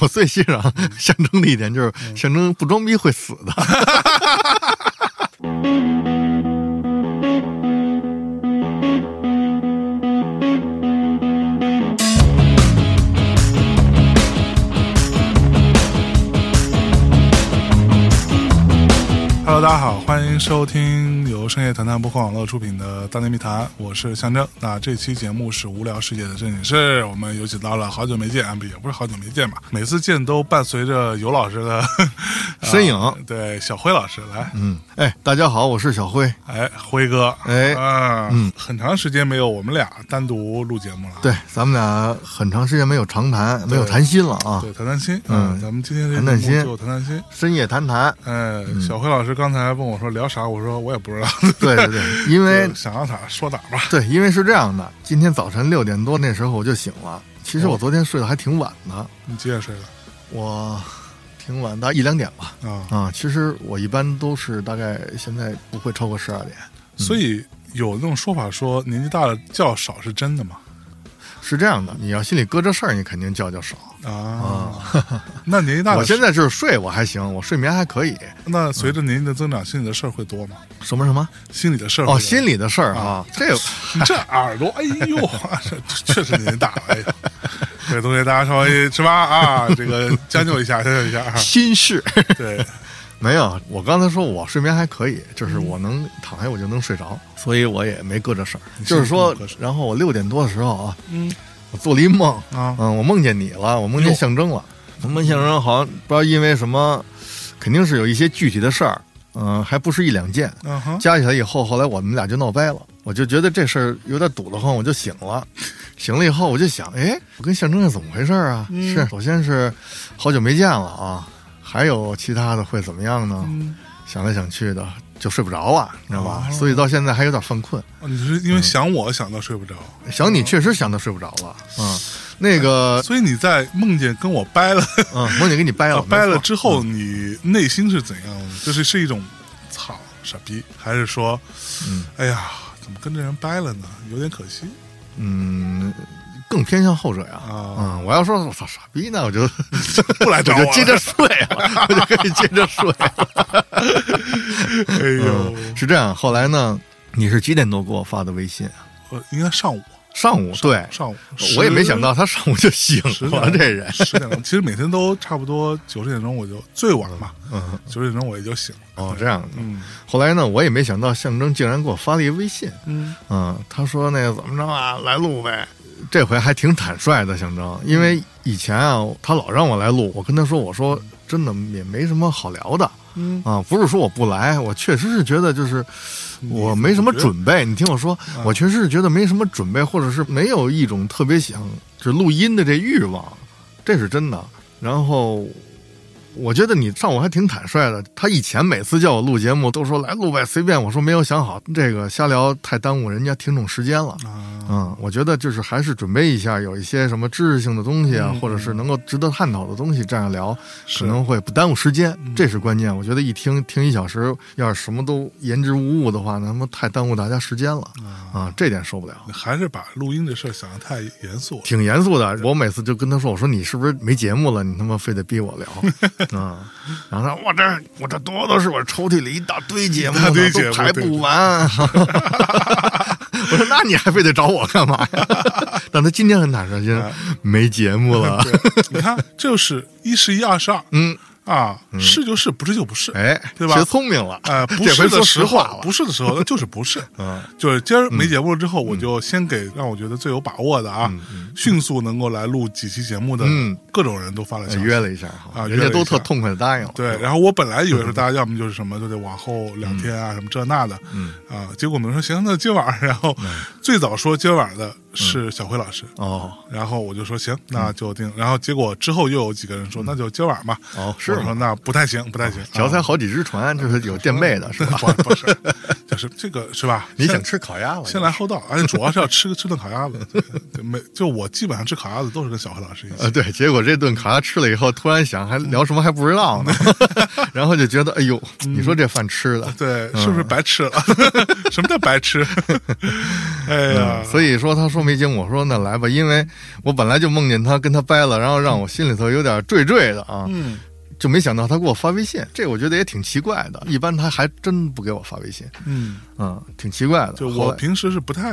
我最欣赏象征的一点就是象征不装逼会死的。Hello，大家好，欢迎收听由深夜谈谈播客网络出品的《大内密谈》，我是象征。那这期节目是无聊世界的正经事，我们有请到了好久没见，啊不也不是好久没见吧？每次见都伴随着尤老师的 身影啊对，小辉老师来，嗯，哎，大家好，我是小辉。哎，辉哥，哎啊，嗯，很长时间没有我们俩单独录节目了，对，咱们俩很长时间没有长谈，没有谈心了啊。对，谈谈心，嗯咱们今天这谈谈心节目就谈谈心。深夜谈谈，哎，小辉老师刚才问我说聊啥，我说我也不知道，对 对对，因为想到哪儿说哪儿吧。对，因为是这样的，今天早晨六点多那时候我就醒了。其实我哦昨天睡得还挺晚的，你几点睡的？我挺晚的，一两点吧。啊，啊，其实我一般都是大概现在不会超过十二点。所以有那种说法说年纪大了觉少是真的吗？是这样的，你要心里搁着事儿，你肯定觉就少。啊，那年纪大了，我现在就是睡，我还行，我睡眠还可以。那随着年纪的增长，心里的事儿会多吗？什么什么？心里的事儿哦，心里的事儿啊，这 这耳朵，哎呦，这 确实年纪大了。哎呦，这位同学，大家稍微是吧啊，这个将就一下，将就一下啊。心事。对，没有，我刚才说我睡眠还可以，就是我能躺下我就能睡着，所以我也没搁这事儿。就是说然后我六点多的时候啊，嗯我做了一梦，啊，嗯，我梦见你了，我梦见象征了。我梦见象征好像不知道因为什么，肯定是有一些具体的事儿，嗯，还不是一两件，嗯哼，加起来以后，后来我们俩就闹掰了。我就觉得这事儿有点堵得慌，我就醒了。醒了以后，我就想，哎，我跟象征是怎么回事啊？嗯是，首先是好久没见了啊，还有其他的会怎么样呢？嗯，想来想去的，就睡不着了，你知道吧？哦所以到现在还有点犯困。哦你是因为想我想到睡不着，想你确实想到睡不着了，嗯，那个，所以你在梦见跟我掰了，嗯，梦见跟你掰了，掰了之后，你内心是怎样的？就是是一种操傻逼，还是说，嗯哎呀，怎么跟这人掰了呢？有点可惜嗯，更偏向后者呀。啊！嗯，我要说我操傻逼呢，我就 不来我找我接着睡了，我就可以接着睡。哎呦，嗯，是这样。后来呢，你是几点多给我发的微信啊？呃应该上午，上午，对，上午，我也没想到他上午就醒了，这人。十点钟，其实每天都差不多九十点钟我就最晚嘛，嗯，九十点钟我也就醒了。哦，这样的。嗯后来呢，我也没想到象征竟然给我发了一微信，嗯嗯，他说那个怎么着啊，来录呗。这回还挺坦率的，象征，因为以前啊，他老让我来录，我跟他说，我说真的也没什么好聊的嗯，啊，不是说我不来，我确实是觉得就是我没什么准备。你听我说，我确实是觉得没什么准备，或者是没有一种特别想就录音的这欲望，这是真的。然后我觉得你上午还挺坦率的。他以前每次叫我录节目都说来录呗，随便。我说没有想好，这个瞎聊太耽误人家听众时间了。啊，嗯，我觉得就是还是准备一下，有一些什么知识性的东西啊，嗯或者是能够值得探讨的东西，这样聊可能会不耽误时间，嗯这是关键。我觉得一听听一小时，要是什么都言之无物的话，那他妈太耽误大家时间了啊，这点受不了。还是把录音这事儿想的太严肃了。挺严肃的，我每次就跟他说：“我说你是不是没节目了？你他妈非得逼我聊 啊！”然后他说：“我这我这多的是我抽屉里一大堆节目呢，一大堆节目都排不完。”我说：“那你还非得找我干嘛呀？” 但他今天很坦率，今天没节目了。你看，就是一十一，二十二嗯，啊，是就是，不是就不是。哎，对吧学聪明了。呃，不是的时候不是的时候，那就是不是。嗯，就是今儿没节目了之后，我就先给让我觉得最有把握的啊，迅速能够来录几期节目的嗯各种人都发了消息。约了一下，啊人家都特痛快的答应了。对，然后我本来以为说大家要么就是什么就得往后两天啊，什么这那的，嗯啊，结果我们说行，那今晚儿，然后最早说今晚的是小辉老师，哦。然后我就说行，那就定，然后结果之后又有几个人说那就今晚吧，哦，是？我说那不太行，不太行，脚踩啊好几只船，这是有垫背的，是吧？不不是，就是这个是吧？你想吃烤鸭了？先来后到，而且主要是要吃吃顿烤鸭子，没就我基本上吃烤鸭子都是跟小辉老师一起。呃，，对，结果这顿烤鸭吃了以后，突然想还聊什么还不知道呢，然后就觉得，哎呦，你说这饭吃的，对，是不是白吃了？什么叫白吃？哎呀，所以说他说说没经，我说那来吧，因为我本来就梦见他跟他掰了，然后让我心里头有点坠坠的啊，嗯，就没想到他给我发微信，这我觉得也挺奇怪的，一般他还真不给我发微信，嗯，嗯，挺奇怪的。就我平时是不太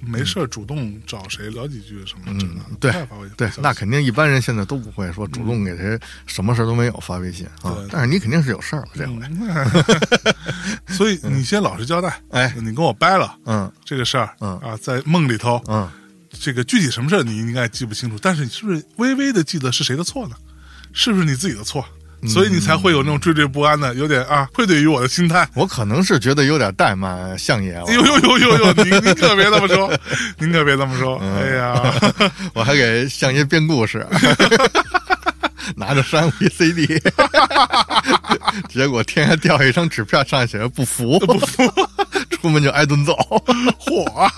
没事儿主动找谁聊几句什么嗯对对那肯定一般人现在都不会说主动给谁什么事儿都没有发微信啊，但是你肯定是有事儿了这回，嗯。所以你先老实交代，哎。你跟我掰了嗯。这个事儿，嗯。啊，在梦里头，嗯，这个具体什么事儿你应该记不清楚，但是你是不是微微的记得是谁的错呢？是不是你自己的错？所以你才会有那种惴惴不安的，有点啊愧对于我的心态。我可能是觉得有点怠慢相爷了哎，呦呦呦呦呦！您您可别这么说，您可别这么说。嗯哎呀，我还给相爷编故事，拿着山 VCD，结果天上掉下一张纸片，上面写着不服，不服，出门就挨顿揍。嚯！啊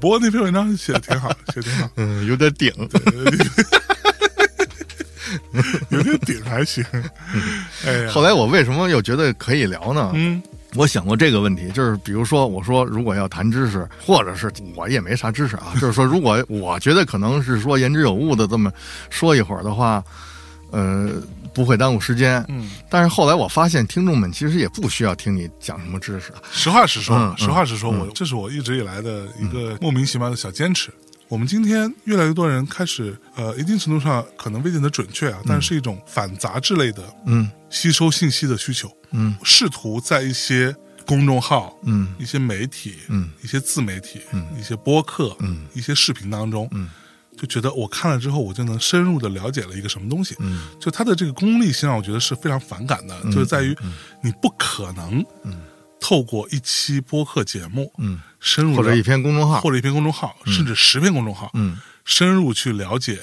不过那篇文章写的挺好，写的挺好，嗯，有点顶。有点顶还行。哎呀，后来我为什么又觉得可以聊呢？嗯我想过这个问题，就是比如说，我说如果要谈知识，或者是我也没啥知识啊，就是说，如果我觉得可能是说言之有物的这么说一会儿的话，呃，不会耽误时间。嗯，但是后来我发现，听众们其实也不需要听你讲什么知识。实话实说，嗯嗯实话实说，我这是我一直以来的一个莫名其妙的小坚持。我们今天越来越多人开始，呃，一定程度上可能未见得准确啊，但是一种反杂志类的嗯。吸收信息的需求，嗯。试图在一些公众号、嗯。一些媒体、嗯。一些自媒体、嗯。一些播客、嗯。一些视频当中，嗯。就觉得我看了之后，我就能深入的了解了一个什么东西。嗯。就它的这个功利性让我觉得是非常反感的，就是在于你不可能透过一期播客节目，嗯，深入了或者一篇公众号。或者一篇公众号，甚至十篇公众号，嗯。深入去了解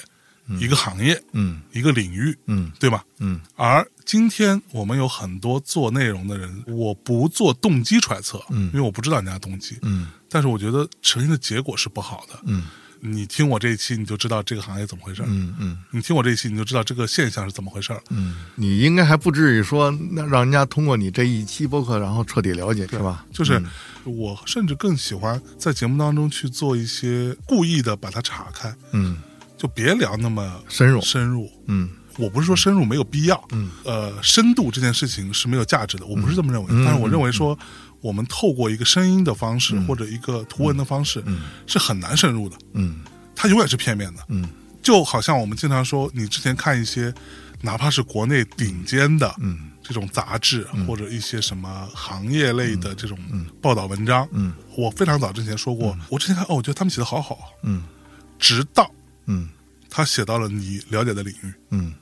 一个行业、嗯。一个领域，嗯。对吧？嗯。而今天我们有很多做内容的人，我不做动机揣测，嗯。因为我不知道人家动机，嗯。但是我觉得呈现的结果是不好的。嗯你听我这一期，你就知道这个行业怎么回事儿；嗯嗯你听我这一期，你就知道这个现象是怎么回事儿。嗯，你应该还不至于说那让人家通过你这一期播客，然后彻底了解，是吧？就是我甚至更喜欢在节目当中去做一些故意的把它岔开，嗯，就别聊那么深入。深入。嗯我不是说深入没有必要，嗯，呃，深度这件事情是没有价值的，我不是这么认为。嗯但是我认为说，我们透过一个声音的方式、或者一个图文的方式，嗯。是很难深入的，嗯。它永远是片面的。嗯。就好像我们经常说，你之前看一些，哪怕是国内顶尖的，嗯。这种杂志、或者一些什么行业类的这种报道文章，嗯。我非常早之前说过，我之前看哦，我觉得他们写的好好，嗯。直到嗯。他写到了你了解的领域，嗯。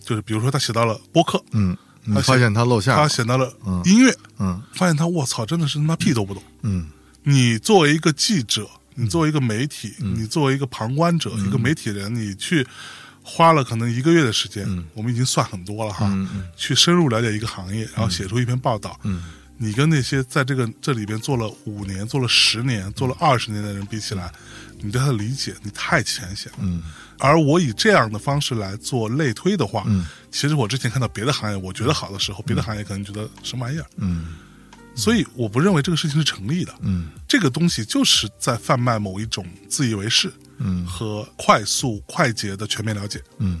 就是比如说他写到了播客，嗯，你他发现他露馅他了。写到了音乐，嗯。发现他我操，真的是他妈屁都不懂。嗯。你作为一个记者，你作为一个媒体，你作为一个旁观者，一个媒体人，你去花了可能一个月的时间，我们已经算很多了哈，嗯去深入了解一个行业，然后写出一篇报道。嗯。你跟那些在这个这里边做了五年、做了十年、做了二十年的人比起来，你对他的理解你太浅显了。嗯而我以这样的方式来做类推的话，嗯。其实我之前看到别的行业我觉得好的时候，别的行业可能觉得什么玩意儿，嗯。所以我不认为这个事情是成立的。嗯。这个东西就是在贩卖某一种自以为是嗯。和快速快捷的全面了解，嗯。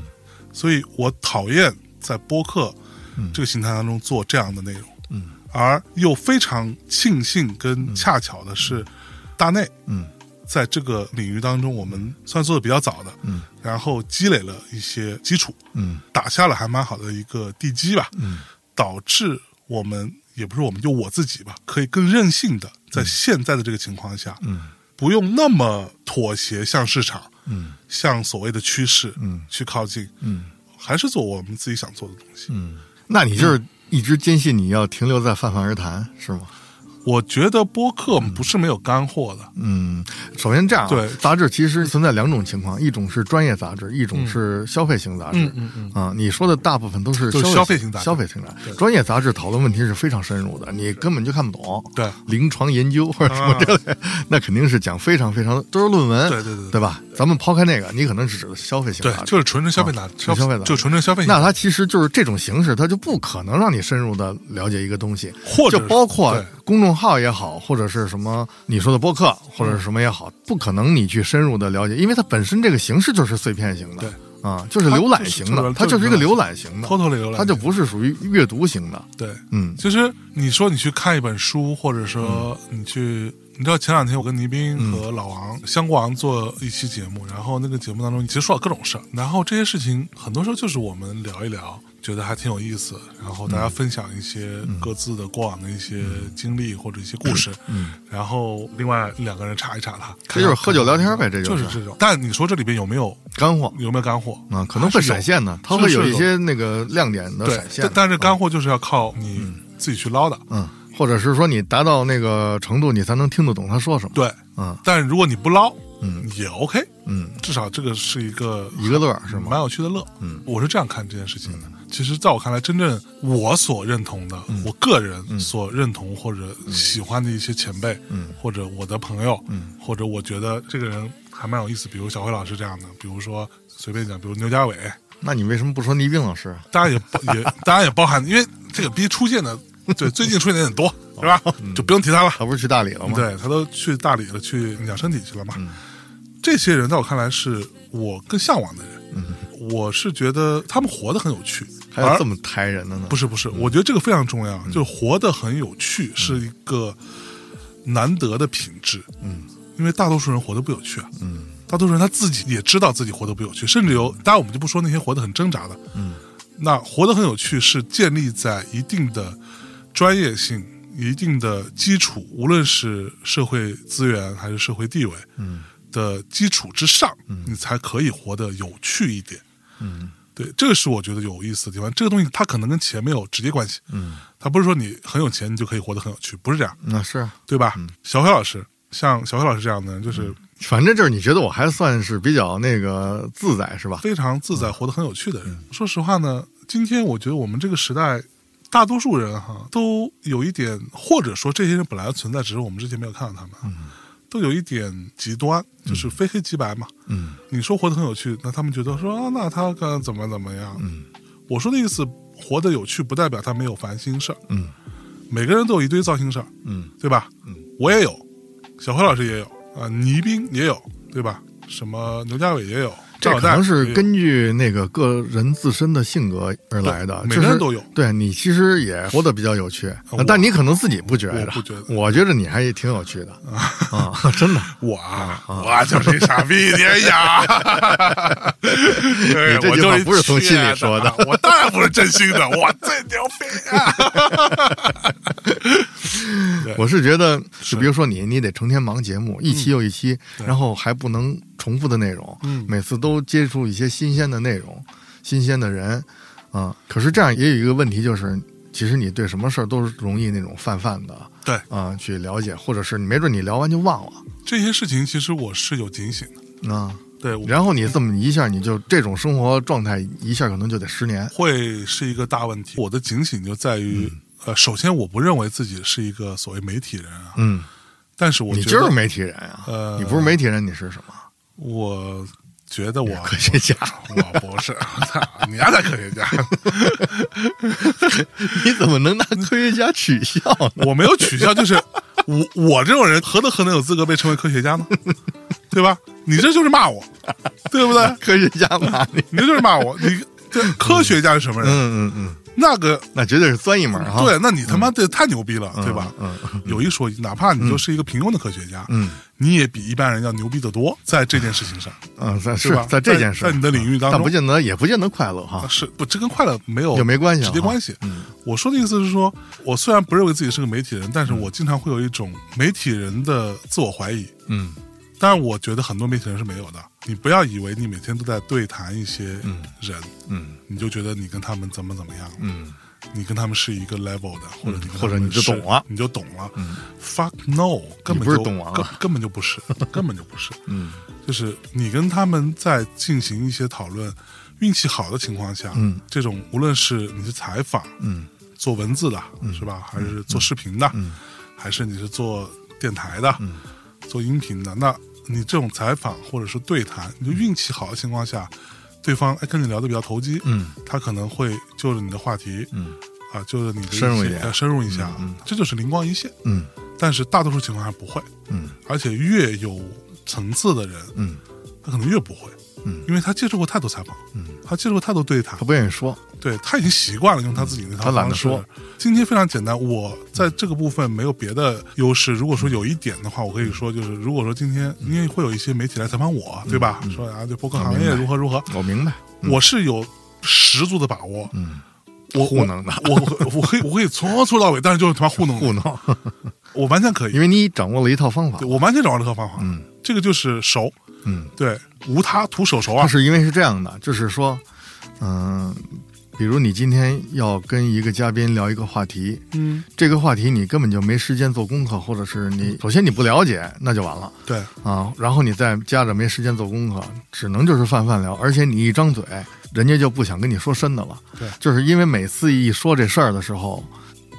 所以我讨厌在播客这个形态当中做这样的内容。嗯，而又非常庆幸跟恰巧的是，大内嗯在这个领域当中，我们算做的比较早的，嗯，然后积累了一些基础，嗯。打下了还蛮好的一个地基吧，嗯。导致我们也不是我们就我自己吧，可以更任性的在现在的这个情况下，嗯。不用那么妥协向市场，嗯。向所谓的趋势，嗯。去靠近，嗯。还是做我们自己想做的东西。嗯，那你就是一直坚信你要停留在泛泛而谈是吗？我觉得播客不是没有干货的，嗯，首先这样啊，对杂志其实存在两种情况，一种是专业杂志，一种是消费型杂志。嗯嗯嗯啊，你说的大部分都是就是消消费型杂志消费型杂志。专业杂志讨论问题是非常深入的，你根本就看不懂。对啊临床研究或者什么之类的，那肯定是讲非常非常都是论文。对对对对对吧？咱们抛开那个，你可能是指的消费型对杂，志。就是纯纯消费杂啊纯消费杂志就纯纯消费型。那它其实就是这种形式，它就不可能让你深入的了解一个东西，或者就包括对公众号也好，或者是什么你说的播客或者是什么也好，不可能你去深入的了解，因为它本身这个形式就是碎片型的，对啊，就是浏览型的，它它就是就是一个浏览型的，偷偷的浏览，它就不是属于阅读型的。对。嗯其实你说你去看一本书，或者说你去，你知道前两天我跟倪斌和老王、香国王做一期节目，然后那个节目当中其实说了各种事儿，然后这些事情很多时候就是我们聊一聊，觉得还挺有意思，然后大家分享一些各自的过往的一些经历或者一些故事，嗯，然后另外两个人查一查他，这就是喝酒聊天呗，这就是。是这种。但你说这里边有没有干货？有没有干货？啊，可能会闪现呢，它会有一些那个亮点的对闪，现。但。但是干货就是要靠你自己去捞的。嗯，或者是说你达到那个程度，你才能听得懂他说什么。对，嗯。但如果你不捞，嗯。也 OK，嗯，至少这个是一个一个乐是吗？蛮有趣的乐。嗯，我是这样看这件事情的。其实，在我看来，真正我所认同的，我个人所认同或者喜欢的一些前辈，嗯，或者我的朋友，嗯，或者我觉得这个人还蛮有意思，比如小辉老师这样的，比如说随便讲，比如牛家伟，那你为什么不说倪斌老师啊？当然也包 也当然也包含，因为这个逼出现的，对，最近出现的有点多，是吧？就不用提他了。他不是去大理了吗？，对他都去大理了，去养身体去了嘛。这些人在我看来是我更向往的人。我是觉得他们活得很有趣，而还有这么抬人的呢？不是不是，我觉得这个非常重要，就是活得很有趣是一个难得的品质。嗯，因为大多数人活得不有趣啊。嗯。大多数人他自己也知道自己活得不有趣，甚至有，当然我们就不说那些活得很挣扎的，嗯，那活得很有趣是建立在一定的专业性、一定的基础，无论是社会资源还是社会地位，嗯。的基础之上，你才可以活得有趣一点。嗯对，这个是我觉得有意思的地方。这个东西它可能跟钱没有直接关系，嗯，它不是说你很有钱你就可以活得很有趣，不是这样，那是啊，对吧？小黑老师，像小黑老师这样的人，就是反正就是你觉得我还算是比较那个自在是吧？非常自在、活得很有趣的人。说实话呢，今天我觉得我们这个时代，大多数人哈都有一点，或者说这些人本来存在，只是我们之前没有看到他们，都有一点极端，就是非黑即白嘛。嗯你说活得很有趣，那他们觉得说啊，那他刚怎么怎么样？嗯我说的意思，活得有趣不代表他没有烦心事儿。嗯每个人都有一堆糟心事儿，嗯对吧？嗯，我也有，小辉老师也有，啊、倪斌也有，对吧？什么牛家伟也有，这可能是根据那个个人自身的性格而来的，每个人都有。对你其实也活得比较有趣，但你可能自己不觉得，我不觉得我觉得你还挺有趣的啊，真的。我啊，我就是一傻逼，你呀！对你这句话不是从心里说的我当然不是真心的，我最牛逼啊！我是觉得，就比如说你，你得成天忙节目，一期又一期，然后还不能重复的内容，嗯每次都接触一些新鲜的内容、新鲜的人，啊，可是这样也有一个问题，就是其实你对什么事儿都是容易那种泛泛的对。啊去了解，或者是你没准你聊完就忘了。这些事情，其实我是有警醒的。啊，对，然后你这么一下，你就这种生活状态一下可能就得十年，会是一个大问题。我的警醒就在于，呃，首先我不认为自己是一个所谓媒体人啊，嗯，但是我觉得你就是媒体人啊，呃你不是媒体人，你是什么？我觉得我科学家，我不是，我操，你丫才科学家，你怎么能拿科学家取笑呢？我没有取笑，就是我我这种人何德何能有资格被称为科学家呢？对吧？你这就是骂我，对不对？科学家骂你，你这就是骂我。你这科学家是什么人？嗯嗯嗯，那个那绝对是钻一门哈。对，那你他妈的太牛逼了，对吧？嗯嗯有一说一，哪怕你就是一个平庸的科学家，嗯你也比一般人要牛逼得多，在这件事情上嗯，在是吧在这件事，在在你的领域当中但不见得也不见得快乐哈。是不？这跟快乐没有也没关系啊直接关系。嗯我说的意思是说，我虽然不认为自己是个媒体人，但是我经常会有一种媒体人的自我怀疑。嗯但是，我觉得很多媒体人是没有的。你不要以为你每天都在对谈一些人，嗯。你就觉得你跟他们怎么怎么样，嗯。你跟他们是一个 level 的，或者你或者你就懂了。你就懂了。Fuck no，根本不是就懂完了根根本就不是，根本就不是。嗯。就是你跟他们在进行一些讨论，运气好的情况下，嗯，这种无论是你是采访，嗯。做文字的，是吧？还是做视频的，嗯。还是你是做电台的，嗯。做音频的？那你这种采访或者是对谈，你就运气好的情况下，对方哎跟你聊的比较投机，嗯。他可能会就着你的话题，嗯。啊，就是你的深入一点。些深入一下，嗯。这就是灵光一现。嗯。但是大多数情况下不会，嗯。而且越有层次的人，嗯。他可能越不会，嗯。因为他接受过太多采访，嗯，他接受过太多对谈。他，不愿意说，对他已经习惯了用他自己那套他懒得说。今天非常简单，我在这个部分没有别的优势。如果说有一点的话，我可以说就是，如果说今天因为会有一些媒体来采访我，对吧？说啊，对播客行业如何如何，我明白，我是有十足的把握，嗯，我糊弄的我我我可以我可以从头到尾，但是就是他妈糊弄，糊弄，我完全可以。因，为你掌握了一套方法，我完全掌握了一套方法，嗯。这个就是熟，嗯，对，无他图手熟他啊，是因为是这样的，就是说，嗯、比如你今天要跟一个嘉宾聊一个话题，嗯，这个话题你根本就没时间做功课，或者是你首先你不了解，那就完了。对，啊。然后你再加着没时间做功课，只能就是泛泛聊，而且你一张嘴，人家就不想跟你说深的了。对。就是因为每次一说这事儿的时候，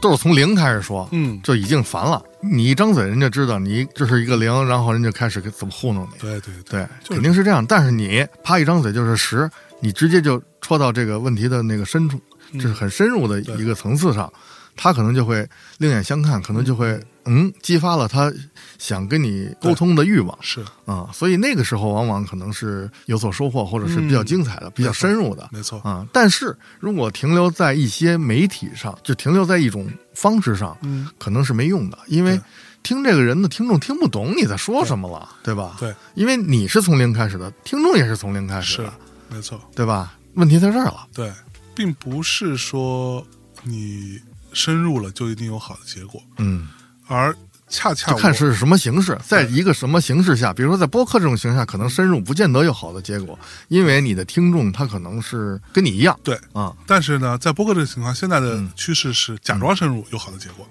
都是从零开始说，嗯，就已经烦了。你一张嘴，人家知道你这是一个零，然后人就开始怎么糊弄你。对对对，就是肯定是这样。但是你啪一张嘴就是十，你直接就戳到这个问题的那个深处，嗯就是很深入的一个层次上，他可能就会另眼相看，可能就会嗯激发了他想跟你沟通的欲望是啊。所以那个时候往往可能是有所收获，或者是比较精彩的、比较深入的。没错，啊，但是如果停留在一些媒体上，就停留在一种方式上，嗯，可能是没用的，因为听这个人的听众听不懂你在说什么了，对吧？对，因为你是从零开始的，听众也是从零开始是的，没错。对吧？问题在这儿了。对，并不是说你深入了就一定有好的结果，嗯，而恰恰看是什么形式，在一个什么形式下，比如说在播客这种形式下，可能深入不见得有好的结果，因为你的听众他可能是跟你一样对。啊，但是呢，在播客这个情况，现在的嗯趋势是假装深入有好的结果。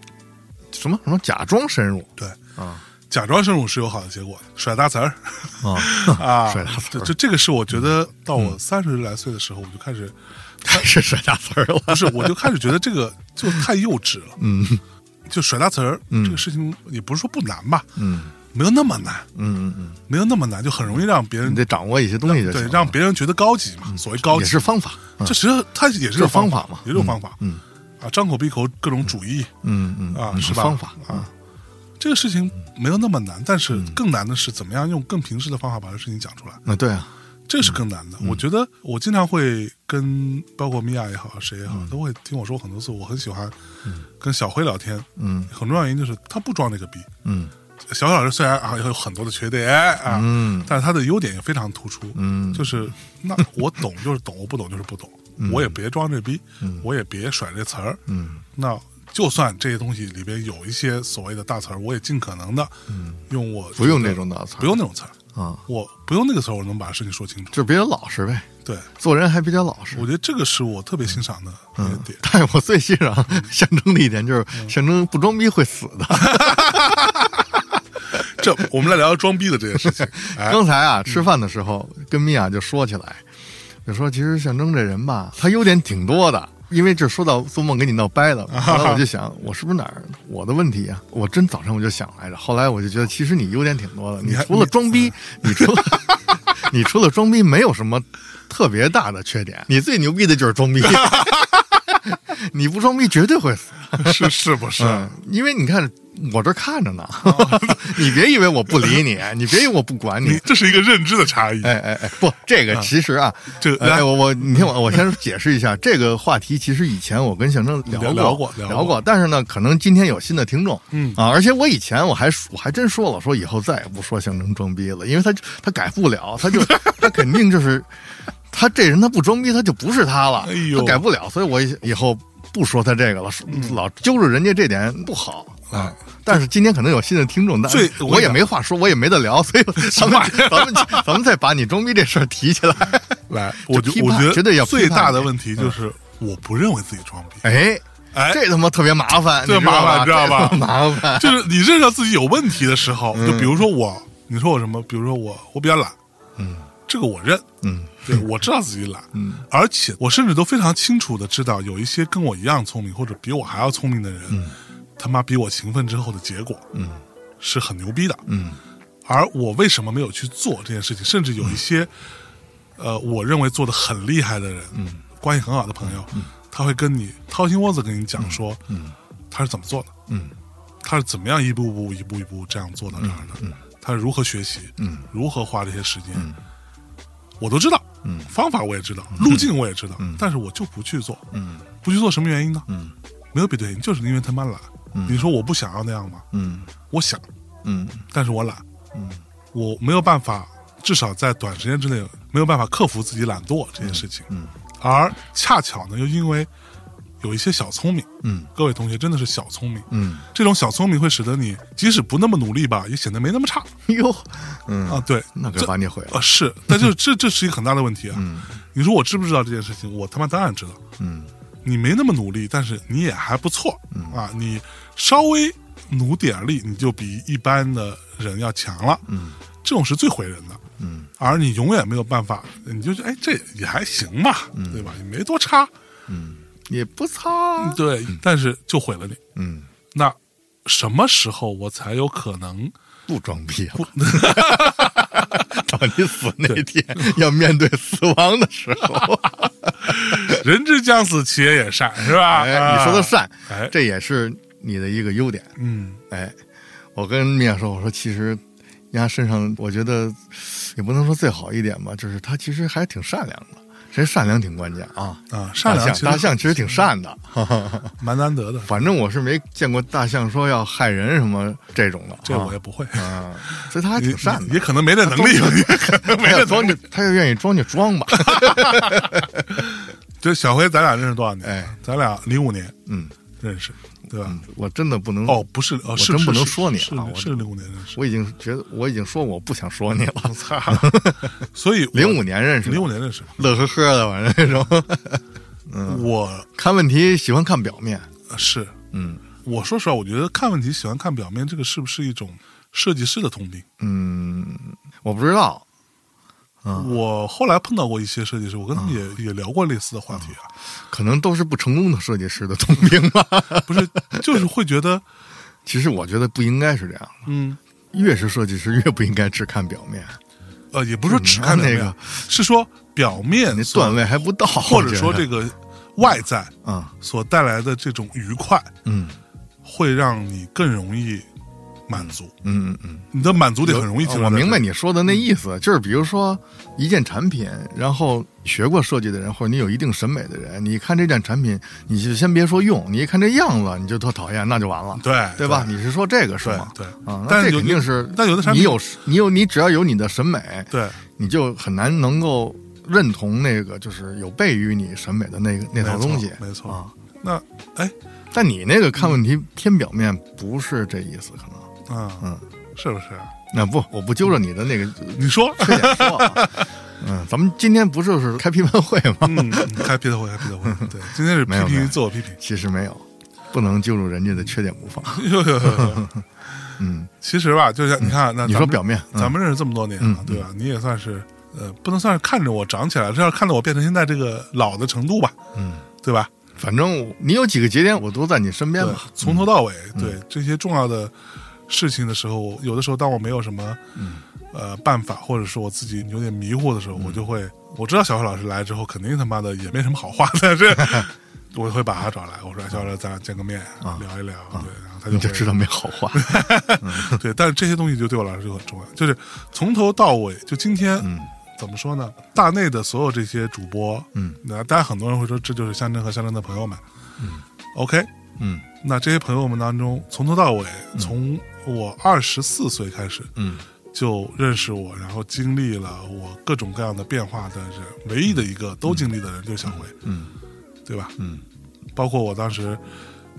什么什么假装深入对，啊假装深入是有好的结果，甩大词儿啊，啊，甩大词儿就就这个是我觉得到我三十来岁的时候，我就开始开始甩大词儿了。不是，我就开始觉得这个就太幼稚了。嗯就甩大词儿嗯。这个事情，也不是说不难吧，嗯。没有那么难，嗯嗯嗯，没有那么难，就很容易让别人得掌握一些东西对，让别人觉得高级嘛。所谓高级也级，是方法。嗯这实际上它也是就是种方方法嘛也是种方法嗯。啊，张口闭口各种主义，嗯嗯嗯啊是吧方法啊这个事情没有那么难，但是嗯。更难的是怎么样用更平实的方法把这事情讲出来，啊对啊，这个是更难的。嗯。我觉得我经常会跟包括米娅也好，谁也好，嗯。都会听我说很多次，我很喜欢跟小辉聊天，嗯。很重要原因就是他不装那个逼。嗯。小辉老师虽然啊有很多的缺点啊，嗯。但是他的优点也非常突出。嗯，就是那我懂就是懂，我不懂就是不懂，我也别装这逼，我也别甩这词儿。嗯。那就算这些东西里边有一些所谓的大词儿，我也尽可能的嗯。用我不用那种大词儿。不用那种词儿，啊，我不用那个词儿，我能把事情说清楚。就比较老实呗，对，做人还比较老实我。觉得这个是我特别欣赏的点。，但是我最欣赏象征的一点就是象征不装逼会死的。这我们来聊聊装逼的这件事情。哎，刚才啊，吃饭的时候跟米娅就说起来，就说其实象征这人吧，他优点挺多的。因为这说到做梦给你闹掰了，后来我就想，我是不是哪儿我的问题啊？我真早上我就想来着，后来我就觉得，其实你优点挺多的。你除了装逼，你除了 你除了装逼，没有什么特别大的缺点。你最牛逼的就是装逼，你不装逼绝对会死。是是不是？嗯，因为你看我这看着呢，你别以为我不理你，你别以为我不管你。这是一个认知的差异。哎哎哎，不，这个其实啊，这来。哎，我我你听我，我先解释一下这个话题。其实以前我跟象征聊过聊过但是呢，可能今天有新的听众，嗯。啊，而且我以前我还我还真说了，说以后再也不说象征装逼了，因为他他改不了，他就 他肯定就是他这人他不装逼，他就不是他了，哎呦。他改不了，所以我以以后不说他这个了，老揪着人家这点不好啊。但是今天可能有新的听众，但最我也没话说，我也没得聊，所以咱们 咱们咱们再把你装逼这事儿提起来。来，我就我觉我觉绝对要最大的问题就是我不认为自己装逼。哎，哎，这他妈特别麻烦，这麻烦吧？知道吧麻烦。就是你认识到自己有问题的时候，就比如说我，你说我什么？比如说我，我比较懒，嗯这个我认，嗯对我知道自己懒，嗯而且我甚至都非常清楚的知道，有一些跟我一样聪明或者比我还要聪明的人，他妈比我勤奋之后的结果嗯。是很牛逼的。嗯。而我为什么没有去做这件事情？甚至有一些，呃，我认为做的很厉害的人，嗯。关系很好的朋友，嗯。他会跟你掏心窝子跟你讲说，嗯。他是怎么做的，嗯。他是怎么样一步步、一步一步这样做到这儿的，嗯。他是如何学习，嗯。如何花这些时间，嗯。我都知道，嗯。方法我也知道，路径我也知道，嗯。但是我就不去做，嗯。不去做什么原因呢？嗯。没有别的原因，就是因为他妈懒。嗯你说我不想要那样吗？嗯我想，嗯但是我懒，嗯我没有办法，至少在短时间之内没有办法克服自己懒惰这件事情。嗯而恰巧呢，又因为有一些小聪明，嗯各位同学真的是小聪明，嗯，这种小聪明会使得你即使不那么努力吧，也显得没那么差哟，嗯啊。对，那可这把你毁了。啊是，那就这这是一个很大的问题啊。嗯你说我知不知道这件事情？我他妈当然知道。嗯你没那么努力，但是你也还不错、啊！你稍微努点力，你就比一般的人要强了。嗯这种是最毁人的。嗯而你永远没有办法，你就觉得哎，这也还行嘛，对吧？也没多差，嗯，也不差。对，但是就毁了你。嗯，那什么时候我才有可能？不装逼了。到你死那天，要面对死亡的时候，人之将死，其言也善，是吧？哎，你说的善哎，这也是你的一个优点。嗯，哎，我跟米娅说，我说其实丫身上，我觉得也不能说最好一点吧，就是他其实还挺善良的。这善良挺关键啊！啊，善良大象大象其实挺善的，蛮难得的，反正我是没见过大象说要害人什么这种的。这我也不会。啊，所以他还挺善的。也可能没那能力，也可能没他这能力要装就。他就愿意装就装吧。就小辉，咱俩认识多少年？哎，咱俩零五年嗯，认识，对吧？我真的不能哦，不是，哦，是真不能说你是啊我是零五年认识。我已经觉得我已经说我不想说你了。操！所以零五年认识的，零五年认识，乐呵呵的，反正那种 我看问题喜欢看表面。呃是嗯我说实话，我觉得看问题喜欢看表面，这个是不是一种设计师的通病？嗯，我不知道。嗯。我后来碰到过一些设计师，我跟他们也、也聊过类似的话题啊，可能都是不成功的设计师的通病吧。不是，就是会觉得，其实我觉得不应该是这样的，嗯，越是设计师越不应该只看表面，呃，也不是说只看，那个。是说表面那段位还不到，或者说这个外在啊，所带来的这种愉快，嗯。会让你更容易满足。嗯嗯嗯。你的满足得很容易我明白你说的那意思，就是比如说一件产品，然后学过设计的人或者你有一定审美的人，你看这件产品，你就先别说用，你一看这样子你就特讨厌，那就完了，对对吧？？你是说这个是吗？对对啊，那这但是肯定是，但有的产品你有你有你只要有你的审美，对，你就很难能够认同那个就是有悖于你审美的那个那套东西，没错啊。那哎，但你那个看问题偏表面，不是这意思，可能。啊，嗯，是不是？那不，我不揪着你的那个你说，缺点说啊。嗯，咱们今天不就是开批判会吗？嗯，开批斗会，开批斗会。对，今天是批评自我批评。其实没有，不能揪住人家的缺点不放。嗯，其实吧，就像你看，那你说表面，嗯咱们认识这么多年了嗯，对吧？你也算是呃，不能算是看着我长起来，是要看着我变成现在这个老的程度吧，嗯，对吧？反正你有几个节点，我都在你身边嘛。，从头到尾，嗯对这些重要的事情的时候，有的时候当我没有什么嗯。呃办法，或者说我自己有点迷糊的时候，我就会我知道小何老师来之后，肯定他妈的也没什么好话，但是 我会把他找来，我说小何，咱俩见个面啊。聊一聊，对，然后他就你就知道没好话。对，但是这些东西就对我来说就很重要，就是从头到尾，就今天、嗯。怎么说呢？大内的所有这些主播，嗯，那大家很多人会说这就是象征和象征的朋友们，嗯，OK，嗯。那这些朋友们当中，从头到尾，从我二十四岁开始嗯。就认识我，然后经历了我各种各样的变化的人，唯一的一个都经历的人就是小辉，嗯对吧？嗯。包括我当时，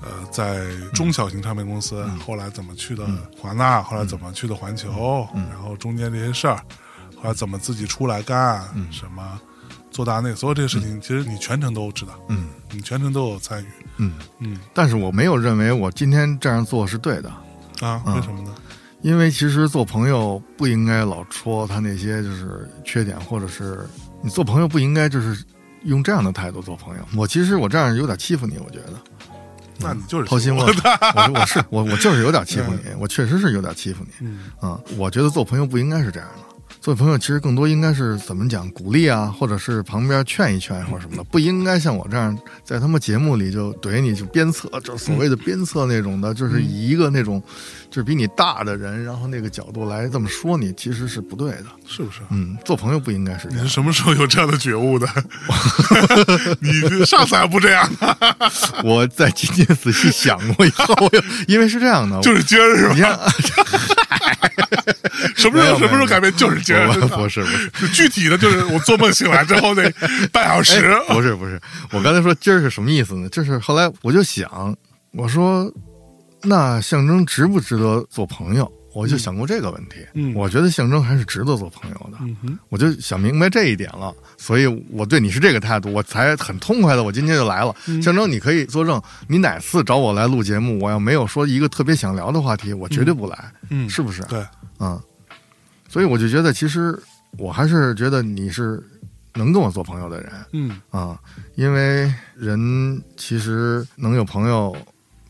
呃，在中小型唱片公司，嗯。后来怎么去的华纳，后来怎么去的环球，嗯。然后中间这些事儿，后来怎么自己出来干，嗯。什么做大内，所有这些事情，其实你全程都知道，嗯。你全程都有参与，嗯，嗯。但是我没有认为我今天这样做是对的，啊，嗯为什么呢？因为其实做朋友不应该老戳他那些就是缺点，或者是你做朋友不应该就是用这样的态度做朋友。我其实我这样有点欺负你，我觉得。那你就是掏心窝子，我我是我我就是有点欺负你，我确实是有点欺负你。嗯啊、我觉得做朋友不应该是这样的，做朋友其实更多应该是怎么讲，鼓励啊，或者是旁边劝一劝或者什么的，不应该像我这样在他们节目里就怼你，就鞭策，就是所谓的鞭策那种的，就是以一个那种就是比你大的人，然后那个角度来这么说你，其实是不对的。是不是？嗯，做朋友不应该是这样你是。什么时候有这样的觉悟的？你上次还不这样，我在今天仔细想过以后，因为是这样的，就是今儿是你吧？看，什么时候什么时候改变？就是今儿。我不是不是。具体的就是我做梦醒来之后那半小时，哎不是不是，我刚才说今儿是什么意思呢？就是后来我就想，我说那象征值不值得做朋友？我就想过这个问题。嗯我觉得象征还是值得做朋友的。我就想明白这一点了，所以我对你是这个态度，我才很痛快的，我今天就来了。嗯象征，你可以作证，你哪次找我来录节目，我要没有说一个特别想聊的话题，我绝对不来，嗯，是不是？对，嗯，所以我就觉得，其实我还是觉得你是能跟我做朋友的人。嗯啊，因为人其实能有朋友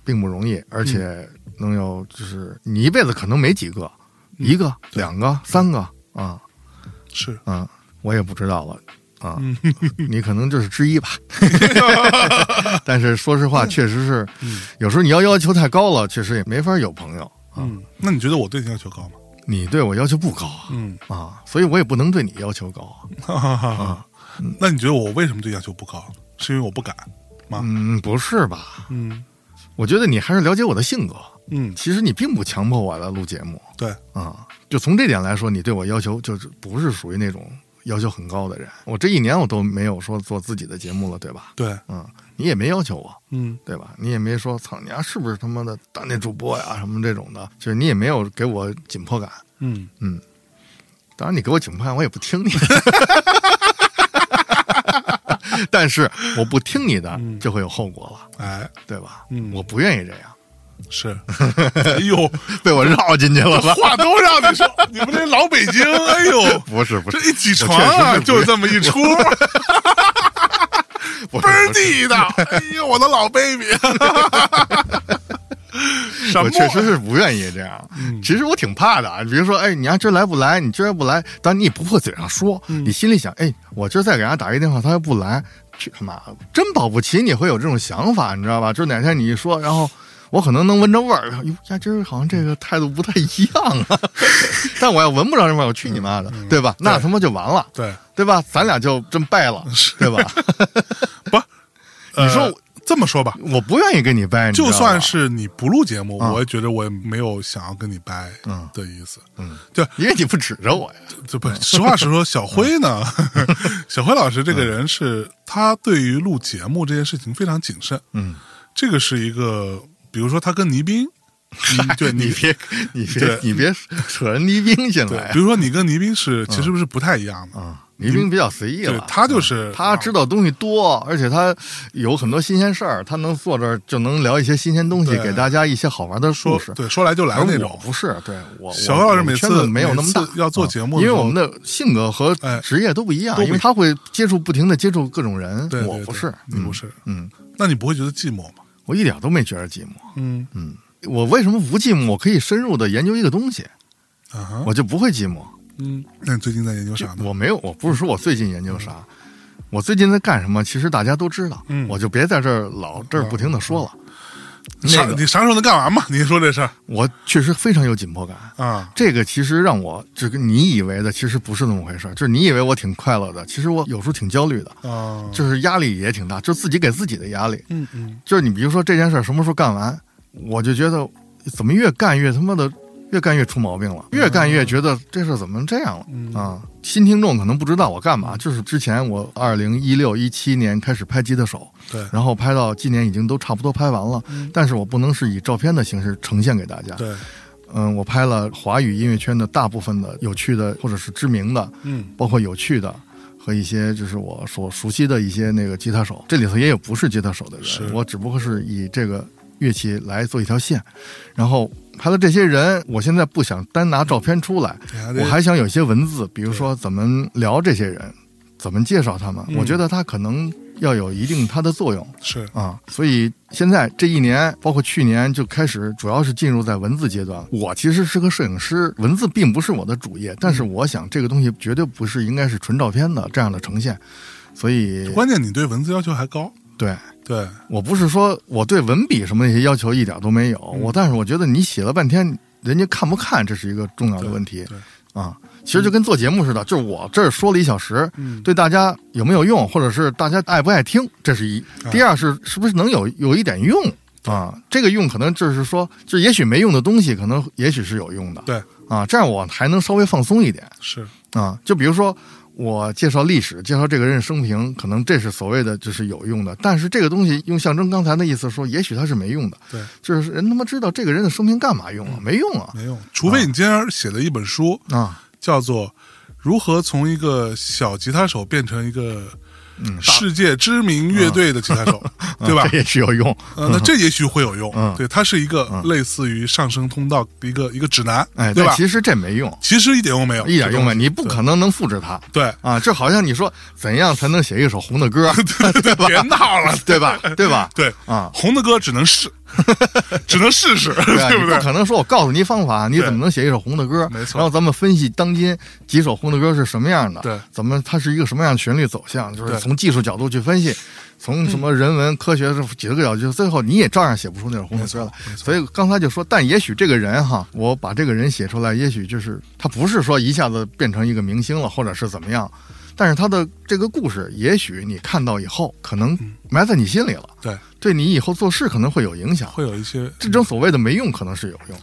并不容易，而且能有就是你一辈子可能没几个，一个、两个、三个啊是，啊，我也不知道了。啊，嗯 你可能就是之一吧，但是说实话，确实是嗯有时候你要要求太高了，确实也没法有朋友啊。嗯，那你觉得我对你要求高吗？你对我要求不高啊，嗯，啊，所以我也不能对你要求高啊。那你觉得我为什么对要求不高？是因为我不敢吗？嗯，不是吧？嗯我觉得你还是了解我的性格。嗯，其实你并不强迫我来录节目对，啊、就从这点来说，你对我要求就是不是属于那种要求很高的人。我这一年我都没有说做自己的节目了，对吧？对，嗯，你也没要求我，嗯对吧？你也没说操你丫、是不是他妈的大内主播呀什么这种的，就是你也没有给我紧迫感。嗯，嗯，当然你给我紧迫感，我也不听你。但是我不听你的，就会有后果了，哎，对吧？嗯我不愿意这样，是，哎呦，被我绕进去了吧？话都让你说，你们这老北京，哎呦，不是不是这，一起床啊，就这么一出，倍儿地道，哎呦，我的老 baby？我确实是不愿意这样。其实我挺怕的啊。比如说，哎，你丫今儿来不来？你今儿不来，当然你也不会嘴上说，你心里想，哎，我今儿再给人家打一电话，他又不来，去他妈的，真保不齐你会有这种想法，你知道吧？就是哪天你一说，然后。我可能能闻着味儿，哟，呀，今儿好像这个态度不太一样啊。但我要闻不着这味儿，我去你妈的，对吧？那他妈就完了，对，对吧？咱俩就真掰了，对吧？不，你说呃这么说吧，我不愿意跟你掰，你就算是你不录节目，嗯我也觉得我也没有想要跟你掰嗯的意思。嗯，对，因为你不指着我呀。这不，实话实说，小辉呢，小辉老师这个人是，他对于录节目这件事情非常谨慎。嗯，这个是一个，比如说他跟倪斌，嗯对 你你别你别你别扯人倪斌进对，来比如说你跟倪斌是其实不是不太一样的。啊。倪斌比较随意对了，他就是他知道东西多，而且他有很多新鲜事儿，他能坐这儿就能聊一些新鲜东西，给大家一些好玩的说故事。对说来就来那种。不是，对我小高老师每次没有那么大要做节目啊因为我们的性格和哎职业都不一样，因为他会接触不停的接触各种人，对，对对我不是，你不是，嗯，那你不会觉得寂寞吗？我一点都没觉得寂寞。嗯嗯，我为什么不寂寞？我可以深入的研究一个东西，啊哈，我就不会寂寞。嗯，那你最近在研究啥呢？我没有，我不是说我最近研究啥，我最近在干什么，其实大家都知道，嗯我就别在这儿老这儿不停的说了。啥那个你啥时候能干完嘛？你说这事儿我确实非常有紧迫感。啊？这个其实让我这个你以为的，其实不是那么回事儿。就是你以为我挺快乐的，其实我有时候挺焦虑的，啊，就是压力也挺大，就自己给自己的压力。嗯嗯就是你比如说这件事儿什么时候干完，我就觉得怎么越干越他妈的越干越出毛病了，越干越觉得这事儿怎么这样了、嗯。啊？新听众可能不知道我干嘛，就是之前我二零一六一七年开始拍吉他手，对。然后拍到今年已经都差不多拍完了，但是我不能是以照片的形式呈现给大家。对，嗯，我拍了华语音乐圈的大部分的有趣的或者是知名的，嗯。包括有趣的和一些就是我所熟悉的一些那个吉他手，这里头也有不是吉他手的人，我只不过是以这个乐器来做一条线，然后拍的这些人，我现在不想单拿照片出来，我还想有一些文字，比如说怎么聊这些人，怎么介绍他们，嗯我觉得他可能要有一定它的作用是啊。所以现在这一年，包括去年就开始，主要是进入在文字阶段。我其实是个摄影师，文字并不是我的主业，但是我想这个东西绝对不是应该是纯照片的这样的呈现。所以关键你对文字要求还高，对对，我不是说我对文笔什么那些要求一点都没有，我但是我觉得你写了半天，人家看不看这是一个重要的问题对，啊。其实就跟做节目似的，就是我这儿说了一小时，嗯对大家有没有用，或者是大家爱不爱听，这是一。哎第二是是不是能有有一点用啊？这个用可能就是说，就也许没用的东西，可能也许是有用的对啊。这样我还能稍微放松一点是，啊。就比如说我介绍历史，介绍这个人生平，可能这是所谓的就是有用的。但是这个东西用象征刚才的意思说，也许它是没用的，对，就是人他妈知道这个人的生平干嘛用啊？没用啊没用，除非你今天写了一本书，啊！叫做《如何从一个小吉他手变成一个世界知名乐队的吉他手，对吧啊这？也许有用。呃，那这也许会有用，嗯对，它是一个类似于上升通道的一个一个指南，哎，对吧？其实这没用，其实一点用没有，一点用没有，你不可能能复制它。对，啊，这好像你说怎样才能写一首红的歌，对吧？别闹了，对吧？对吧？对啊，红的歌只能试，只能试试，对 不对？不可能说我告诉你方法，你怎么能写一首红的歌？没错然后咱们分析当今几首红的歌是什么样的，对，怎么它是一个什么样的旋律走向，就是从技术角度去分析，从什么人文科学这几个角度，最后你也照样写不出那首红的歌来没错没。错所以刚才就说，但也许这个人哈，我把这个人写出来，也许就是他不是说一下子变成一个明星了，或者是怎么样。但是他的这个故事，也许你看到以后，可能埋在你心里了，对，对你以后做事可能会有影响。会有一些这种所谓的没用，可能是有用。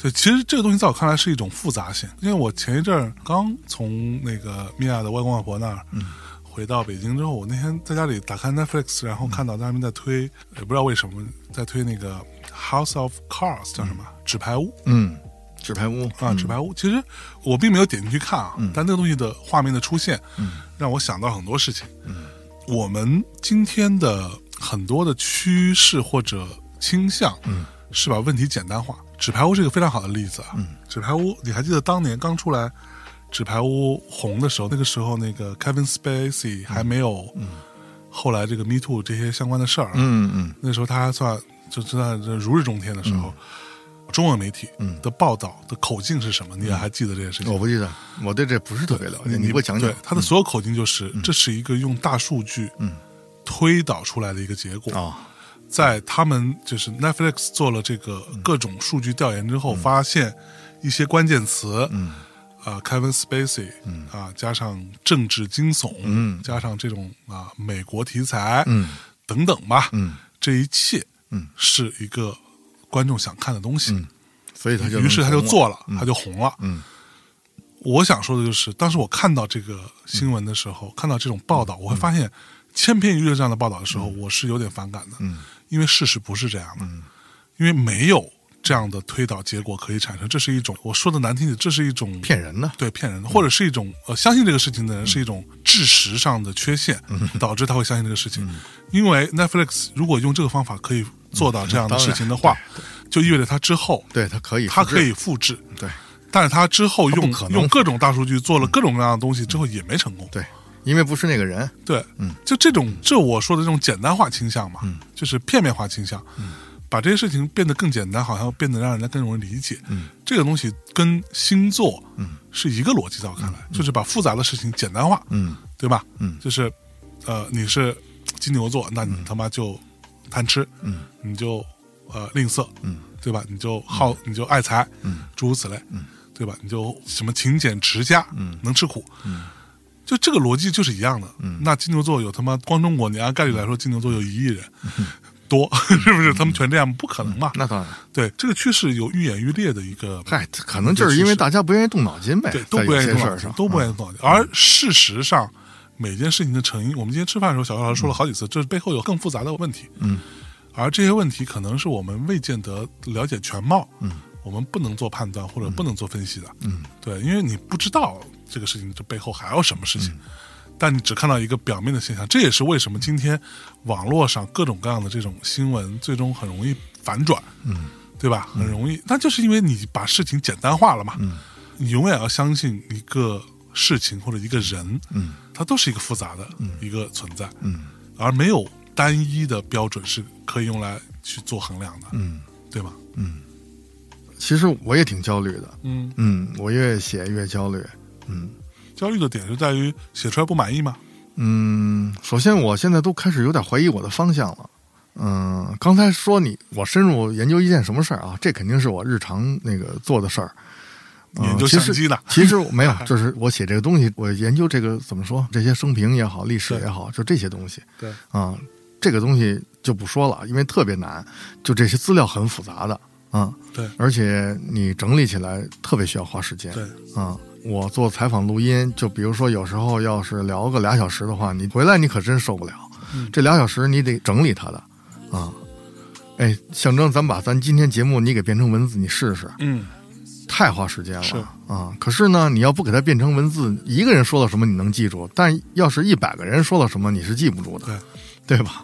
对，其实这个东西在我看来是一种复杂性，因为我前一阵儿刚从那个米娅的外公外婆那儿，嗯。回到北京之后，我那天在家里打开 Netflix，然后看到他们在推，也不知道为什么在推那个 House of Cards 叫什么、纸牌屋。嗯，纸牌屋啊，纸牌屋。其实我并没有点进去看啊，嗯但那个东西的画面的出现，让我想到很多事情。我们今天的很多的趋势或者倾向，嗯是把问题简单化。纸牌屋是一个非常好的例子啊。嗯纸牌屋，你还记得当年刚出来纸牌屋红的时候，那个时候那个 Kevin Spacey 还没有，后来这个 Me Too 这些相关的事儿啊，嗯嗯那时候他还算就知道这如日中天的时候。中文媒体嗯。的报道的口径是什么？你也还记得这件事情？我不记得，我对这不是特别了解，你给我讲讲对。他的所有口径就是，这是一个用大数据嗯。推导出来的一个结果。啊，在他们就是 Netflix 做了这个各种数据调研之后，发现一些关键词，嗯。啊，Kevin Spacey，嗯。啊，加上政治惊悚，嗯。加上这种啊美国题材，嗯。等等吧，嗯。这一切，嗯，是一个观众想看的东西，嗯所以他就于是他就做了，他就红了，嗯。我想说的就是，当时我看到这个新闻的时候，看到这种报道，嗯。我会发现千篇一律的这样的报道的时候，我是有点反感的，嗯。因为事实不是这样的，因为没有这样的推导结果可以产生，这是一种我说的难听点，这是一种骗人的。对骗人的，或者是一种呃相信这个事情的人是一种知识上的缺陷，导致他会相信这个事情。因为 Netflix 如果用这个方法可以做到这样的事情的话，就意味着他之后对他可以他可以复制，对。但是他之后用用各种大数据做了各种各样的东西之后也没成功。对，因为不是那个人。对，嗯，就这种这我说的这种简单化倾向嘛，就是片面化倾向，嗯把这些事情变得更简单，好像变得让人家更容易理解。嗯，这个东西跟星座嗯。是一个逻辑，在我看来，就是把复杂的事情简单化，嗯。对吧？嗯。就是呃，你是金牛座，那你他妈就贪吃，嗯。你就呃吝啬，嗯。对吧？你就好，你就爱财，嗯。诸如此类，嗯。对吧？你就什么勤俭持家，嗯能吃苦，嗯。就这个逻辑就是一样的。嗯。那金牛座有他妈光中国，你按概率来说，金牛座有一亿人多，是不是？他们全这样不可能嘛？那当然，对，这个趋势有愈演愈烈的一个，嗨，可能就是因为大家不愿意动脑筋呗，对，都不愿意动脑筋都不愿意动脑筋。而事实上，每件事情的成因，我们今天吃饭的时候，小高老师说了好几次，这背后有更复杂的问题。嗯而这些问题可能是我们未见得了解全貌，嗯我们不能做判断或者不能做分析的。嗯对，因为你不知道这个事情这背后还有什么事嗯情，但你只看到一个表面的现象，这也是为什么今天网络上各种各样的这种新闻最终很容易反转，嗯。对吧？很容易，那就是因为你把事情简单化了嘛。嗯。你永远要相信一个事情或者一个人，嗯。它都是一个复杂的一个存在。嗯。而没有单一的标准是可以用来去做衡量的，嗯，对吧？其实我也挺焦虑的，嗯，嗯，我越写越焦虑，嗯焦虑的点就在于写出来不满意吗？嗯，首先我现在都开始有点怀疑我的方向了。嗯，刚才说你我深入研究一件什么事儿啊？这肯定是我日常那个做的事儿。嗯研究相机的，其实没有，就是我写这个东西，我研究这个怎么说，这些生平也好，历史也好，就这些东西对，啊、这个东西就不说了，因为特别难，就这些资料很复杂的啊、对而且你整理起来特别需要花时间。对，啊、我做采访录音，就比如说有时候要是聊个俩小时的话，你回来你可真受不了，嗯这俩小时你得整理它的啊。哎，象征，咱把咱今天节目你给变成文字，你试试，嗯，太花时间了啊！可是呢，你要不给它变成文字，一个人说了什么你能记住，但要是一百个人说了什么，你是记不住的，对，对吧？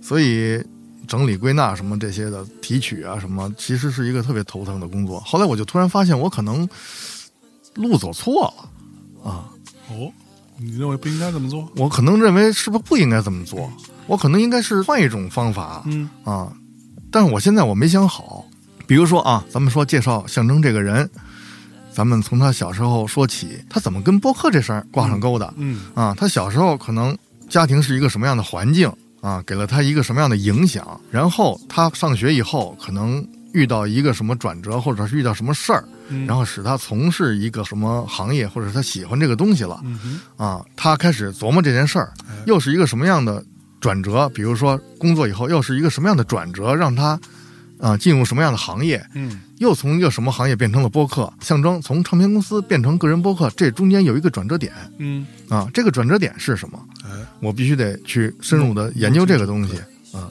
所以整理归纳什么这些的提取啊什么，其实是一个特别头疼的工作。后来我就突然发现，我可能路走错了啊！哦，你认为不应该这么做？我可能认为是不是不应该这么做？我可能应该是换一种方法嗯啊！但是我现在我没想好。比如说啊，咱们说介绍象征这个人，咱们从他小时候说起，他怎么跟播客这事儿挂上钩的嗯啊？他小时候可能家庭是一个什么样的环境啊？给了他一个什么样的影响？然后他上学以后可能遇到一个什么转折，或者是遇到什么事儿，嗯，然后使他从事一个什么行业，或者是他喜欢这个东西了。嗯，啊，他开始琢磨这件事儿哎，又是一个什么样的转折？比如说工作以后又是一个什么样的转折，让他啊进入什么样的行业？嗯又从一个什么行业变成了播客？象征从唱片公司变成个人播客，这中间有一个转折点嗯，啊。这个转折点是什么？哎，我必须得去深入的研究这个东西啊。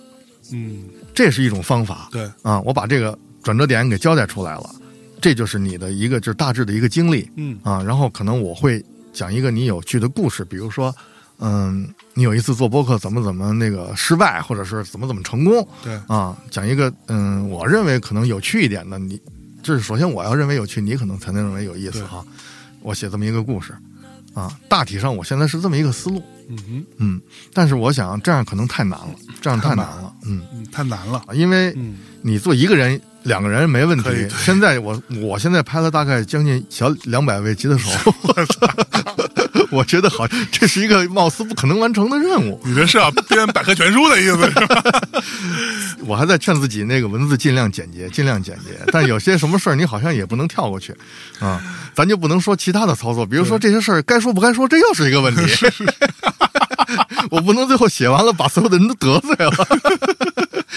嗯，这是一种方法对，啊。我把这个转折点给交代出来了，这就是你的一个就是大致的一个经历。嗯啊，然后可能我会讲一个你有趣的故事，比如说，嗯，你有一次做播客怎么怎么那个失败，或者是怎么怎么成功对，啊，讲一个嗯，我认为可能有趣一点的，你就是首先我要认为有趣，你可能才能认为有意思对哈。我写这么一个故事啊，大体上我现在是这么一个思路，嗯哼，嗯，但是我想这样可能太难了，这样太难了，嗯，嗯，太难了，因为嗯，你做一个人、两个人没问题。现在我我现在拍了大概将近小两百位吉他手，我觉得好，这是一个貌似不可能完成的任务。你这是要编百科全书的意思是吧？我还在劝自己那个文字尽量简洁，尽量简洁。但有些什么事儿你好像也不能跳过去啊，咱就不能说其他的操作，比如说这些事儿该说不该说，这又是一个问题。我不能最后写完了把所有的人都得罪了。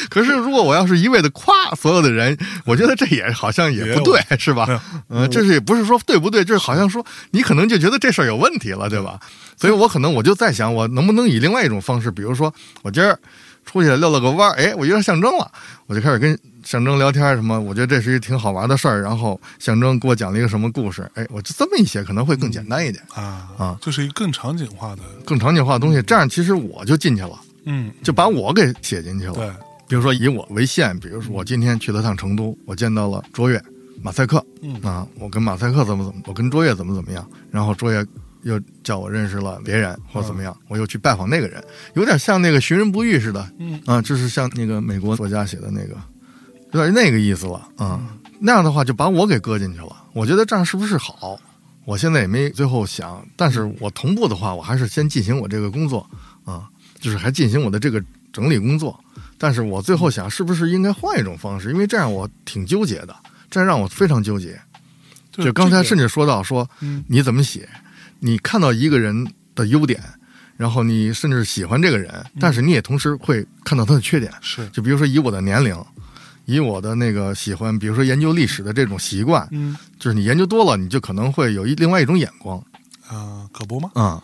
可是如果我要是一味的夸所有的人，我觉得这也好像也不对，是吧？嗯，这是也不是说对不对，就是好像说你可能就觉得这事儿有问题了，对吧？所以我可能我就在想，我能不能以另外一种方式，比如说我今儿出去溜了个弯儿，哎，我遇到象征了，我就开始跟象征聊天什么，我觉得这是一挺好玩的事儿。然后象征给我讲了一个什么故事，哎，我就这么一写可能会更简单一点，啊啊就是一个更场景化的，更场景化的东西。这样其实我就进去了，嗯，就把我给写进去了。对，比如说以我为线，比如说我今天去了趟成都，我见到了卓越、马赛克，嗯啊，我跟马赛克怎么怎么，我跟卓越怎么怎么样，然后卓越又叫我认识了别人或者怎么样，我又去拜访那个人，有点像那个寻人不遇似的，嗯啊，就是像那个美国作家写的那个，有点那个意思了啊。那样的话就把我给搁进去了，我觉得这样是不是好？我现在也没最后想，但是我同步的话，我还是先进行我这个工作啊，就是还进行我的这个整理工作。但是我最后想，是不是应该换一种方式？因为这样我挺纠结的，这样让我非常纠结。就刚才甚至至说到说嗯你怎么写，你看到一个人的优点，然后你甚至喜欢这个人，但是你也同时会看到他的缺点。是，就比如说以我的年龄，以我的那个喜欢，比如说研究历史的这种习惯，嗯就是你研究多了，你就可能会有一另外一种眼光啊，可不吗？啊、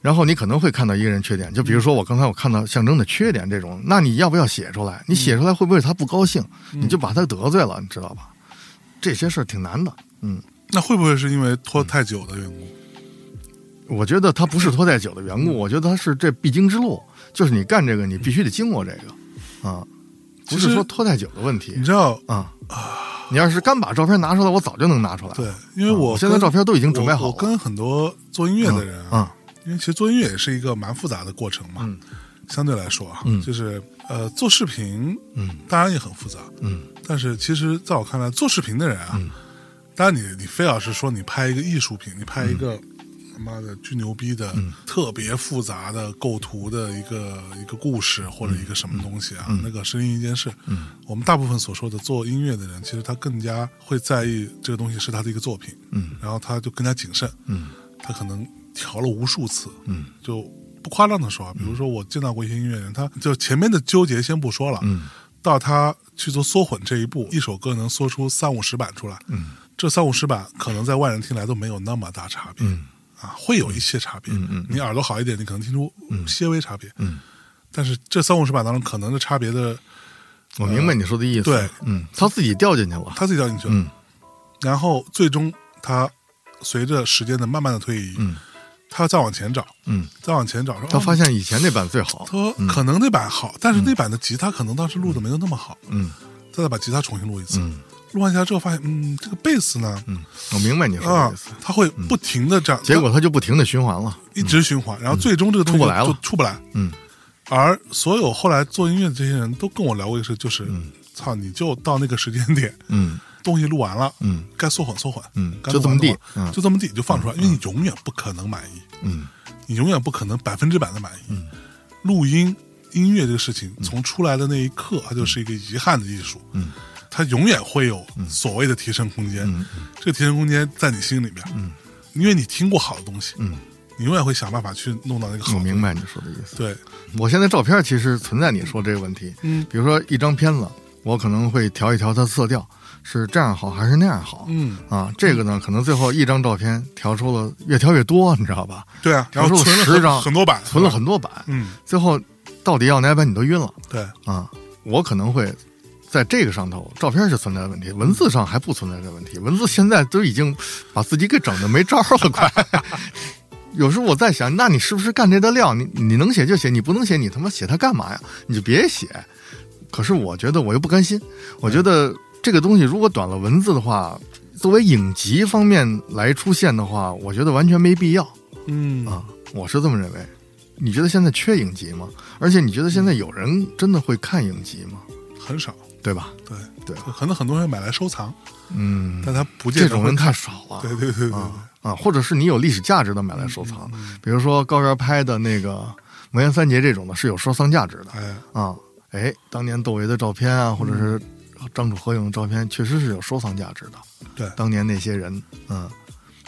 然后你可能会看到一个人缺点，就比如说我刚才我看到象征的缺点这种，那你要不要写出来？你写出来会不会他不高兴？你就把他得罪了，你知道吧？这些事儿挺难的。嗯，那会不会是因为拖太久的缘故？我觉得它不是拖太久的缘故，我觉得它是这必经之路，就是你干这个你必须得经过这个啊，不是说拖太久的问题你知道，啊。你要是干把照片拿出来，我早就能拿出来。对，因为我现在照片都已经准备好了我我跟很多做音乐的人啊，因为其实做音乐也是一个蛮复杂的过程嘛。嗯相对来说啊，嗯就是呃，做视频嗯当然也很复杂，嗯但是其实在我看来，做视频的人啊，嗯当然你你非要是说你拍一个艺术品，你拍一个。他妈的巨牛逼的、嗯。特别复杂的构图的一个一个故事或者一个什么东西啊，那个声音一件事。嗯。我们大部分所说的做音乐的人，其实他更加会在意这个东西是他的一个作品，嗯。然后他就更加谨慎，嗯。他可能调了无数次，嗯。就不夸张的说啊，比如说我见到过一些音乐人，他就前面的纠结先不说了，嗯。到他去做缩混这一步，一首歌能缩出三五十版出来，嗯。这三五十版可能在外人听来都没有那么大差别、嗯啊，会有一些差别。嗯嗯你耳朵好一点，你可能听出些微差别，嗯，但是这三五十版当中可能的差别的，我明白你说的意思。对，嗯，他自己掉进去了。他自己掉进去了，嗯然后最终他随着时间的慢慢的推移，嗯他再往前找，嗯，再往前找，他哦发现以前那版最好。他说可能那版好，但是那版的吉他可能当时录的没有那么好，嗯再把吉他重新录一次，嗯录完吉他之后发现，嗯，这个贝斯呢，嗯，我明白你说啊的意思。，它会不停的这样，结果他就不停的循环了。一直循环，然后最终这个东西出不来了。就出不来。嗯。而所有后来做音乐的这些人都跟我聊过一个事，就是，嗯。操，你就到那个时间点，嗯。东西录完了，嗯。该缩混缩混，嗯，该就这么地就这么地就放出来，因为你永远不可能满意，嗯。你永远不可能百分之百的满意。录音音乐这个事情，从出来的那一刻，它就是一个遗憾的艺术。嗯，它永远会有所谓的提升空间。嗯这个提升空间在你心里面，嗯，因为你听过好的东西，嗯，你永远会想办法去弄到那个好。我明白你说的意思。对，我现在照片其实存在你说这个问题。嗯比如说一张片子，我可能会调一调它色调，是这样好还是那样好？嗯，啊，这个呢，可能最后一张照片调出了越调越多，你知道吧？对啊，然后调出了十张，很多版，存了很多版，嗯，最后到底要哪版你都晕了对，啊！我可能会在这个上头，照片是存在问题，文字上还不存在这问题。文字现在都已经把自己给整的没招了，快。有时候我在想，那你是不是干这的料？你你能写就写，你不能写，你他妈写它干嘛呀？你就别写。可是我觉得我又不甘心，我觉得这个东西如果短了文字的话，作为影集方面来出现的话，我觉得完全没必要嗯啊，我是这么认为。你觉得现在缺影集吗？而且你觉得现在有人真的会看影集吗？很少，对吧？对对，可能很多人买来收藏，嗯，但他不见这种人太少了。对对对对啊啊，或者是你有历史价值的买来收藏，比如说高原拍的那个《魔岩三杰》这种的，是有收藏价值的哎，啊。哎，当年窦唯的照片啊，或者是张楚合影的照片，确实是有收藏价值的。对当年那些人，嗯，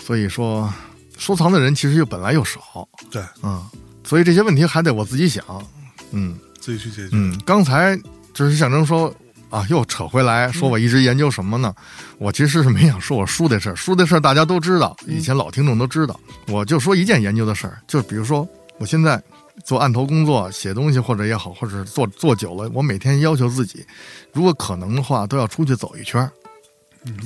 所以说收藏的人其实又本来又少，对，嗯，所以这些问题还得我自己想，嗯自己去解决。嗯。刚才就是象征说啊，又扯回来说我一直研究什么呢？我其实是没想说我书的事儿，书的事儿大家都知道，以前老听众都知道。我就说一件研究的事儿，就比如说我现在做案头工作，写东西或者也好，或者是做做久了，我每天要求自己，如果可能的话，都要出去走一圈儿，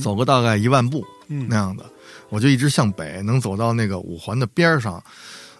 走个大概一万步嗯那样的。我就一直向北，能走到那个五环的边儿上。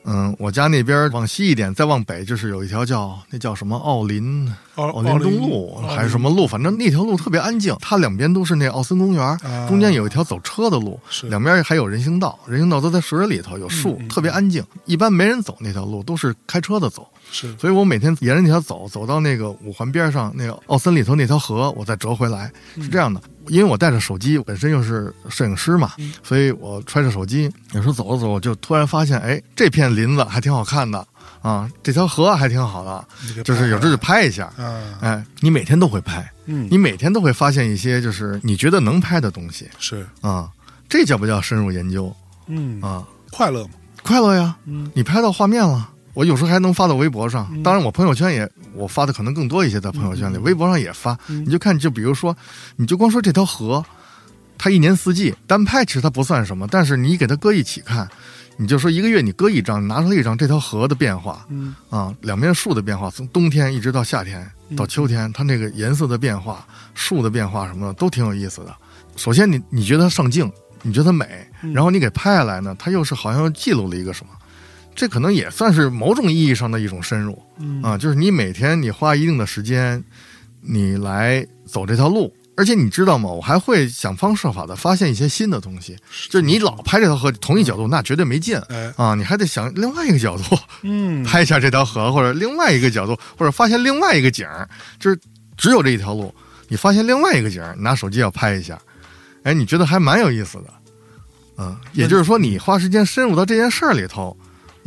嗯，我家那边往西一点，再往北就是有一条叫那叫什么奥林奥奥林中路林还是什么路，反正那条路特别安静，它两边都是那奥森公园，啊中间有一条走车的路，两边还有人行道，人行道都在水里头，有树，特别安静。一般没人走那条路，都是开车的走。是所以我每天沿着那条走，走到那个五环边上那个奥森里头那条河，我再折回来，是这样的。因为我带着手机，本身又是摄影师嘛，所以我揣着手机，有时候走着走，就突然发现，哎，这片林子还挺好看的啊，这条河还挺好的，就是有时候就拍一下。啊，哎，你每天都会拍，嗯，你每天都会发现一些就是你觉得能拍的东西。是。啊，这叫不叫深入研究？嗯。啊？快乐吗，快乐呀，嗯。你拍到画面了。我有时候还能发到微博上，当然我朋友圈也我发的可能更多一些，在朋友圈里，微博上也发。你就看，就比如说，你就光说这条河，它一年四季单拍其实它不算什么，但是你给它搁一起看，你就说一个月你搁一张，拿出来一张，这条河的变化，嗯。啊，两边树的变化，从冬天一直到夏天到秋天，它那个颜色的变化、树的变化什么的都挺有意思的。首先你你觉得它上镜，你觉得它美，然后你给拍下来呢，它又是好像又记录了一个什么，这可能也算是某种意义上的一种深入。嗯。啊，就是你每天你花一定的时间，你来走这条路，而且你知道吗？我还会想方设法的发现一些新的东西。就是你老拍这条河同一角度，那绝对没劲。哎。啊！你还得想另外一个角度嗯，拍一下这条河，或者另外一个角度，或者发现另外一个景儿，就是只有这一条路，你发现另外一个景儿，拿手机要拍一下，哎，你觉得还蛮有意思的，嗯，也就是说，你花时间深入到这件事儿里头，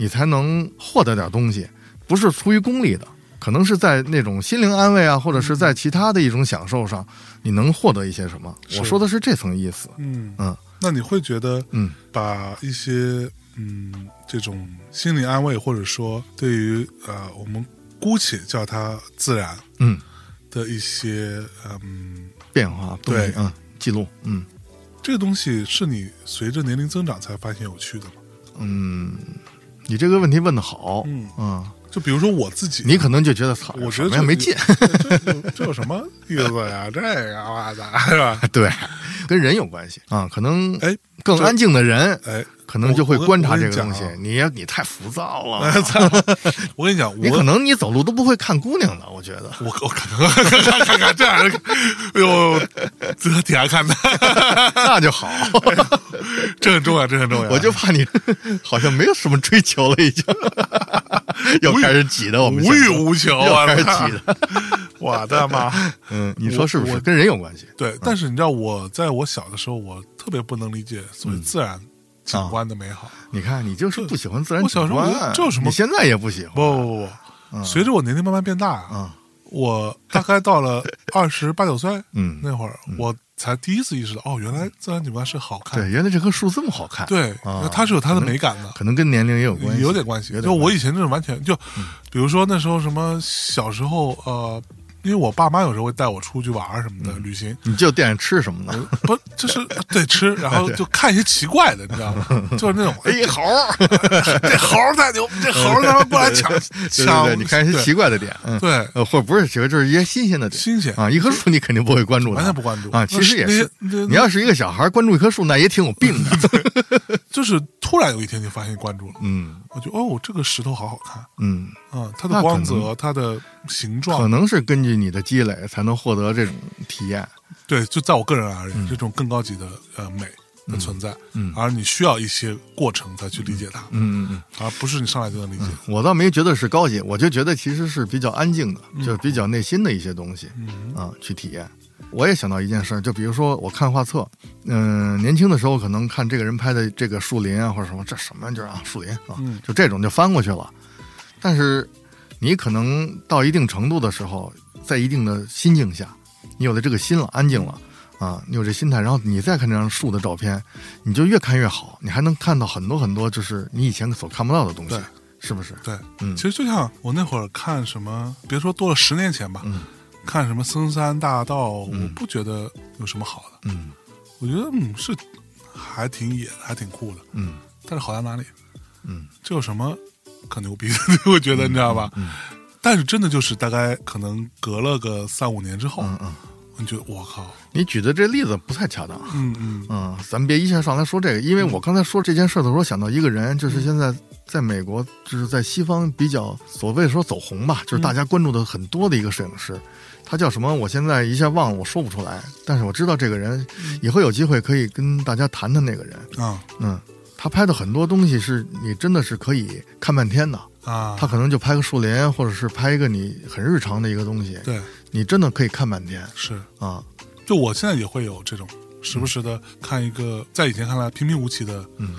你才能获得点东西，不是出于功利的，可能是在那种心灵安慰啊，或者是在其他的一种享受上，你能获得一些什么？我说的是这层意思，嗯嗯，那你会觉得，嗯，把一些嗯这种心理安慰，或者说对于呃我们姑且叫它自然嗯，的一些嗯变化，对嗯，记录，嗯这个东西，是你随着年龄增长才发现有趣的吗？嗯，你这个问题问的好，嗯嗯，就比如说我自己，你可能就觉得操，我觉得没劲，这 这有什么意思呀？这个我操，是吧？对，跟人有关系啊，可能哎更安静的人，哎，可能就会观察这个东西你。你你太浮躁了！我跟你讲，你可能你走路都不会看姑娘的，我觉得。我我看看看这样，哎呦，这挺爱看的，那就好，这很重要，这很重要。我就怕你好像没有什么追求了，已经又开始挤的我们无欲无求又开始啊！挤的。我的妈！嗯，你说是不是跟人有关系？对，但是你知道，我在我小的时候，我特别不能理解所谓嗯自然景观的美好。你看，你就是不喜欢自然我小时候景观这有什么你现在也不喜欢。不不不不，随着我年龄慢慢变大啊，嗯我大概到了 二十八九岁嗯，那会儿，我才第一次意识到，哦，原来自然景观是好看对，的。原来这棵树这么好看。对，啊它是有它的美感的。可能跟年龄也有关系，有点关系。就我以前就是完全就，比如说那时候什么小时候呃，因为我爸妈有时候会带我出去玩什么的，旅行。你就惦着吃什么呢？不，就是对吃，然后就看一些奇怪的，你知道吗？就是那种哎，猴儿，这猴儿太牛，这猴儿他妈过来抢对对抢，你看一些奇怪的点，嗯，对呃，或者不是奇怪，就是一些新鲜的点，新鲜啊。一棵树你肯定不会关注的，完全不关注啊。其实也是，你要是一个小孩关注一棵树，那也挺有病的。就是突然有一天就发现关注了，嗯。我就哦，这个石头好好看。嗯，啊，它的光泽，它的形状。可，能是根据你的积累才能获得这种体验。对，就在我个人而言，这种更高级的呃美的存在，嗯。而你需要一些过程才去理解它，嗯嗯嗯。而不是你上来就能理解。我倒没觉得是高级，我就觉得其实是比较安静的，就是比较内心的一些东西嗯。啊，去体验。我也想到一件事儿，就比如说我看画册，嗯、年轻的时候可能看这个人拍的这个树林啊，或者什么，这什么就是啊树林啊，嗯就这种就翻过去了。但是你可能到一定程度的时候，在一定的心境下，你有了这个心了，安静了啊，你有这心态，然后你再看这张树的照片，你就越看越好，你还能看到很多很多就是你以前所看不到的东西，是不是？对，嗯其实就像我那会儿看什么，别说多了十年前吧，嗯看什么森山大道，我不觉得有什么好的，嗯。我觉得嗯是还挺野的，还挺酷的，嗯。但是好在哪里？嗯。这有什么可牛逼的？我觉得你知道吧？嗯但是真的就是大概可能隔了个三五年之后，嗯嗯，你觉得我靠，你举的这例子不太恰当。嗯嗯。嗯，咱们别一下上来说这个，因为我刚才说这件事的时候，想到一个人，就是现在在美国，就是在西方比较所谓说走红吧，就是大家关注的很多的一个摄影师，他叫什么？我现在一下忘了，我说不出来。但是我知道这个人，以后有机会可以跟大家谈谈那个人。啊嗯，他拍的很多东西是你真的是可以看半天的。啊，他可能就拍个树林，或者是拍一个你很日常的一个东西，对你真的可以看半天是，啊。就我现在也会有这种时不时的看一个，在以前看来平平无奇的，嗯，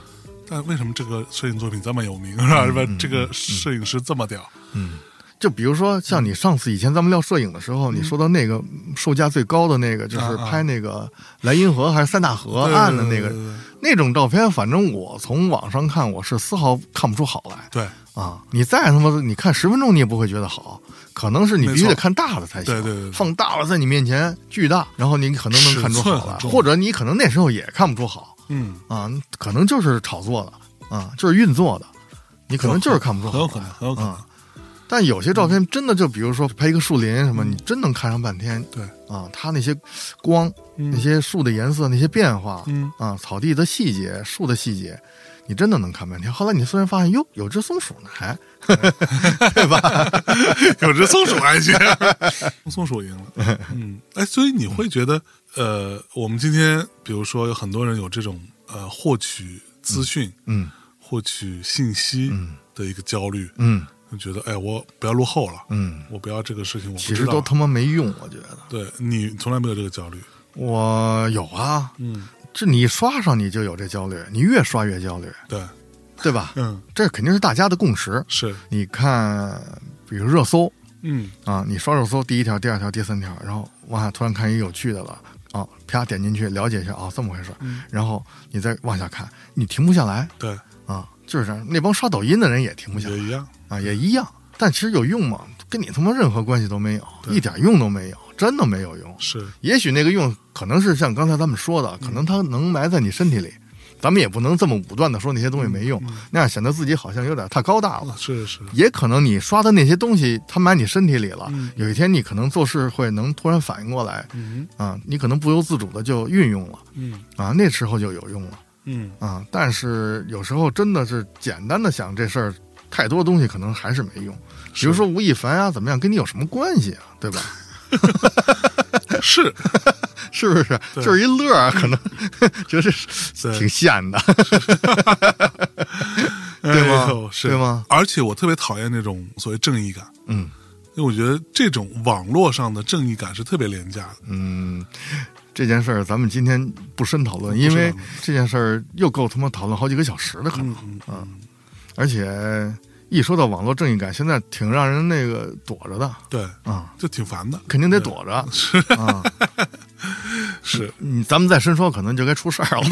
但为什么这个摄影作品这么有名，是吧？是吧嗯？这个摄影师这么屌，嗯，就比如说像你上次以前咱们聊摄影的时候，你说到那个售价最高的那个，就是拍那个莱茵河还是三大河岸的那个那种照片，反正我从网上看，我是丝毫看不出好来对啊。你再他妈的你看十分钟，你也不会觉得好，可能是你必须得看大了才行。对对对对放大了在你面前巨大，然后你可能能看出好来，或者你可能那时候也看不出好嗯，啊，可能就是炒作的啊，就是运作的，你可能就是看不出好，很有可能，很有可能啊。但有些照片真的就比如说拍一个树林什么，你真能看上半天对，啊，它那些光、嗯。那些树的颜色、那些变化，嗯。啊，草地的细节、树的细节，你真的能看半天。后来你突然发现，哟，有只松鼠呢，还 对吧？有只松鼠还行，松鼠赢了。嗯，哎，所以你会觉得，呃，我们今天比如说有很多人有这种呃获取资讯、嗯。获取信息的一个焦虑，嗯。就觉得哎，我不要落后了，嗯，我不要这个事情我不其知道。实都他妈没用，我觉得。对你从来没有这个焦虑，我有啊，嗯，这你刷上你就有这焦虑，你越刷越焦虑，对，对吧？嗯，这肯定是大家的共识。是，你看，比如热搜嗯啊，你刷热搜第一条、第二条、第三条，然后往下突然看一有趣的了啊，啪点进去了解一下啊，这么回事，嗯然后你再往下看，你停不下来对，啊，就是这样。那帮刷抖音的人也停不下来也一样，啊，也一样。但其实有用吗？跟你他妈任何关系都没有，一点用都没有，真的没有用。是，也许那个用可能是像刚才咱们说的，可能它能埋在你身体里。咱们也不能这么武断的说那些东西没用，那样显得自己好像有点太高大了。是是，也可能你刷的那些东西，它埋你身体里了。嗯有一天你可能做事会能突然反应过来，嗯啊，你可能不由自主的就运用了，嗯啊，那时候就有用了，嗯，啊。但是有时候真的是简单的想这事儿，太多东西可能还是没用。比如说吴亦凡啊，怎么样，跟你有什么关系啊？对吧？是，是不是？就是一乐儿，可能觉得是挺现的。对吗对吗？而且我特别讨厌那种所谓正义感，嗯因为我觉得这种网络上的正义感是特别廉价的。嗯，这件事儿咱们今天不深讨论，因为这件事儿又够他妈讨论好几个小时的可能。嗯嗯，而且一说到网络正义感，现在挺让人那个躲着的对，啊，就挺烦的。肯定得躲着是啊。是，你，咱们再深说，可能就该出事儿了。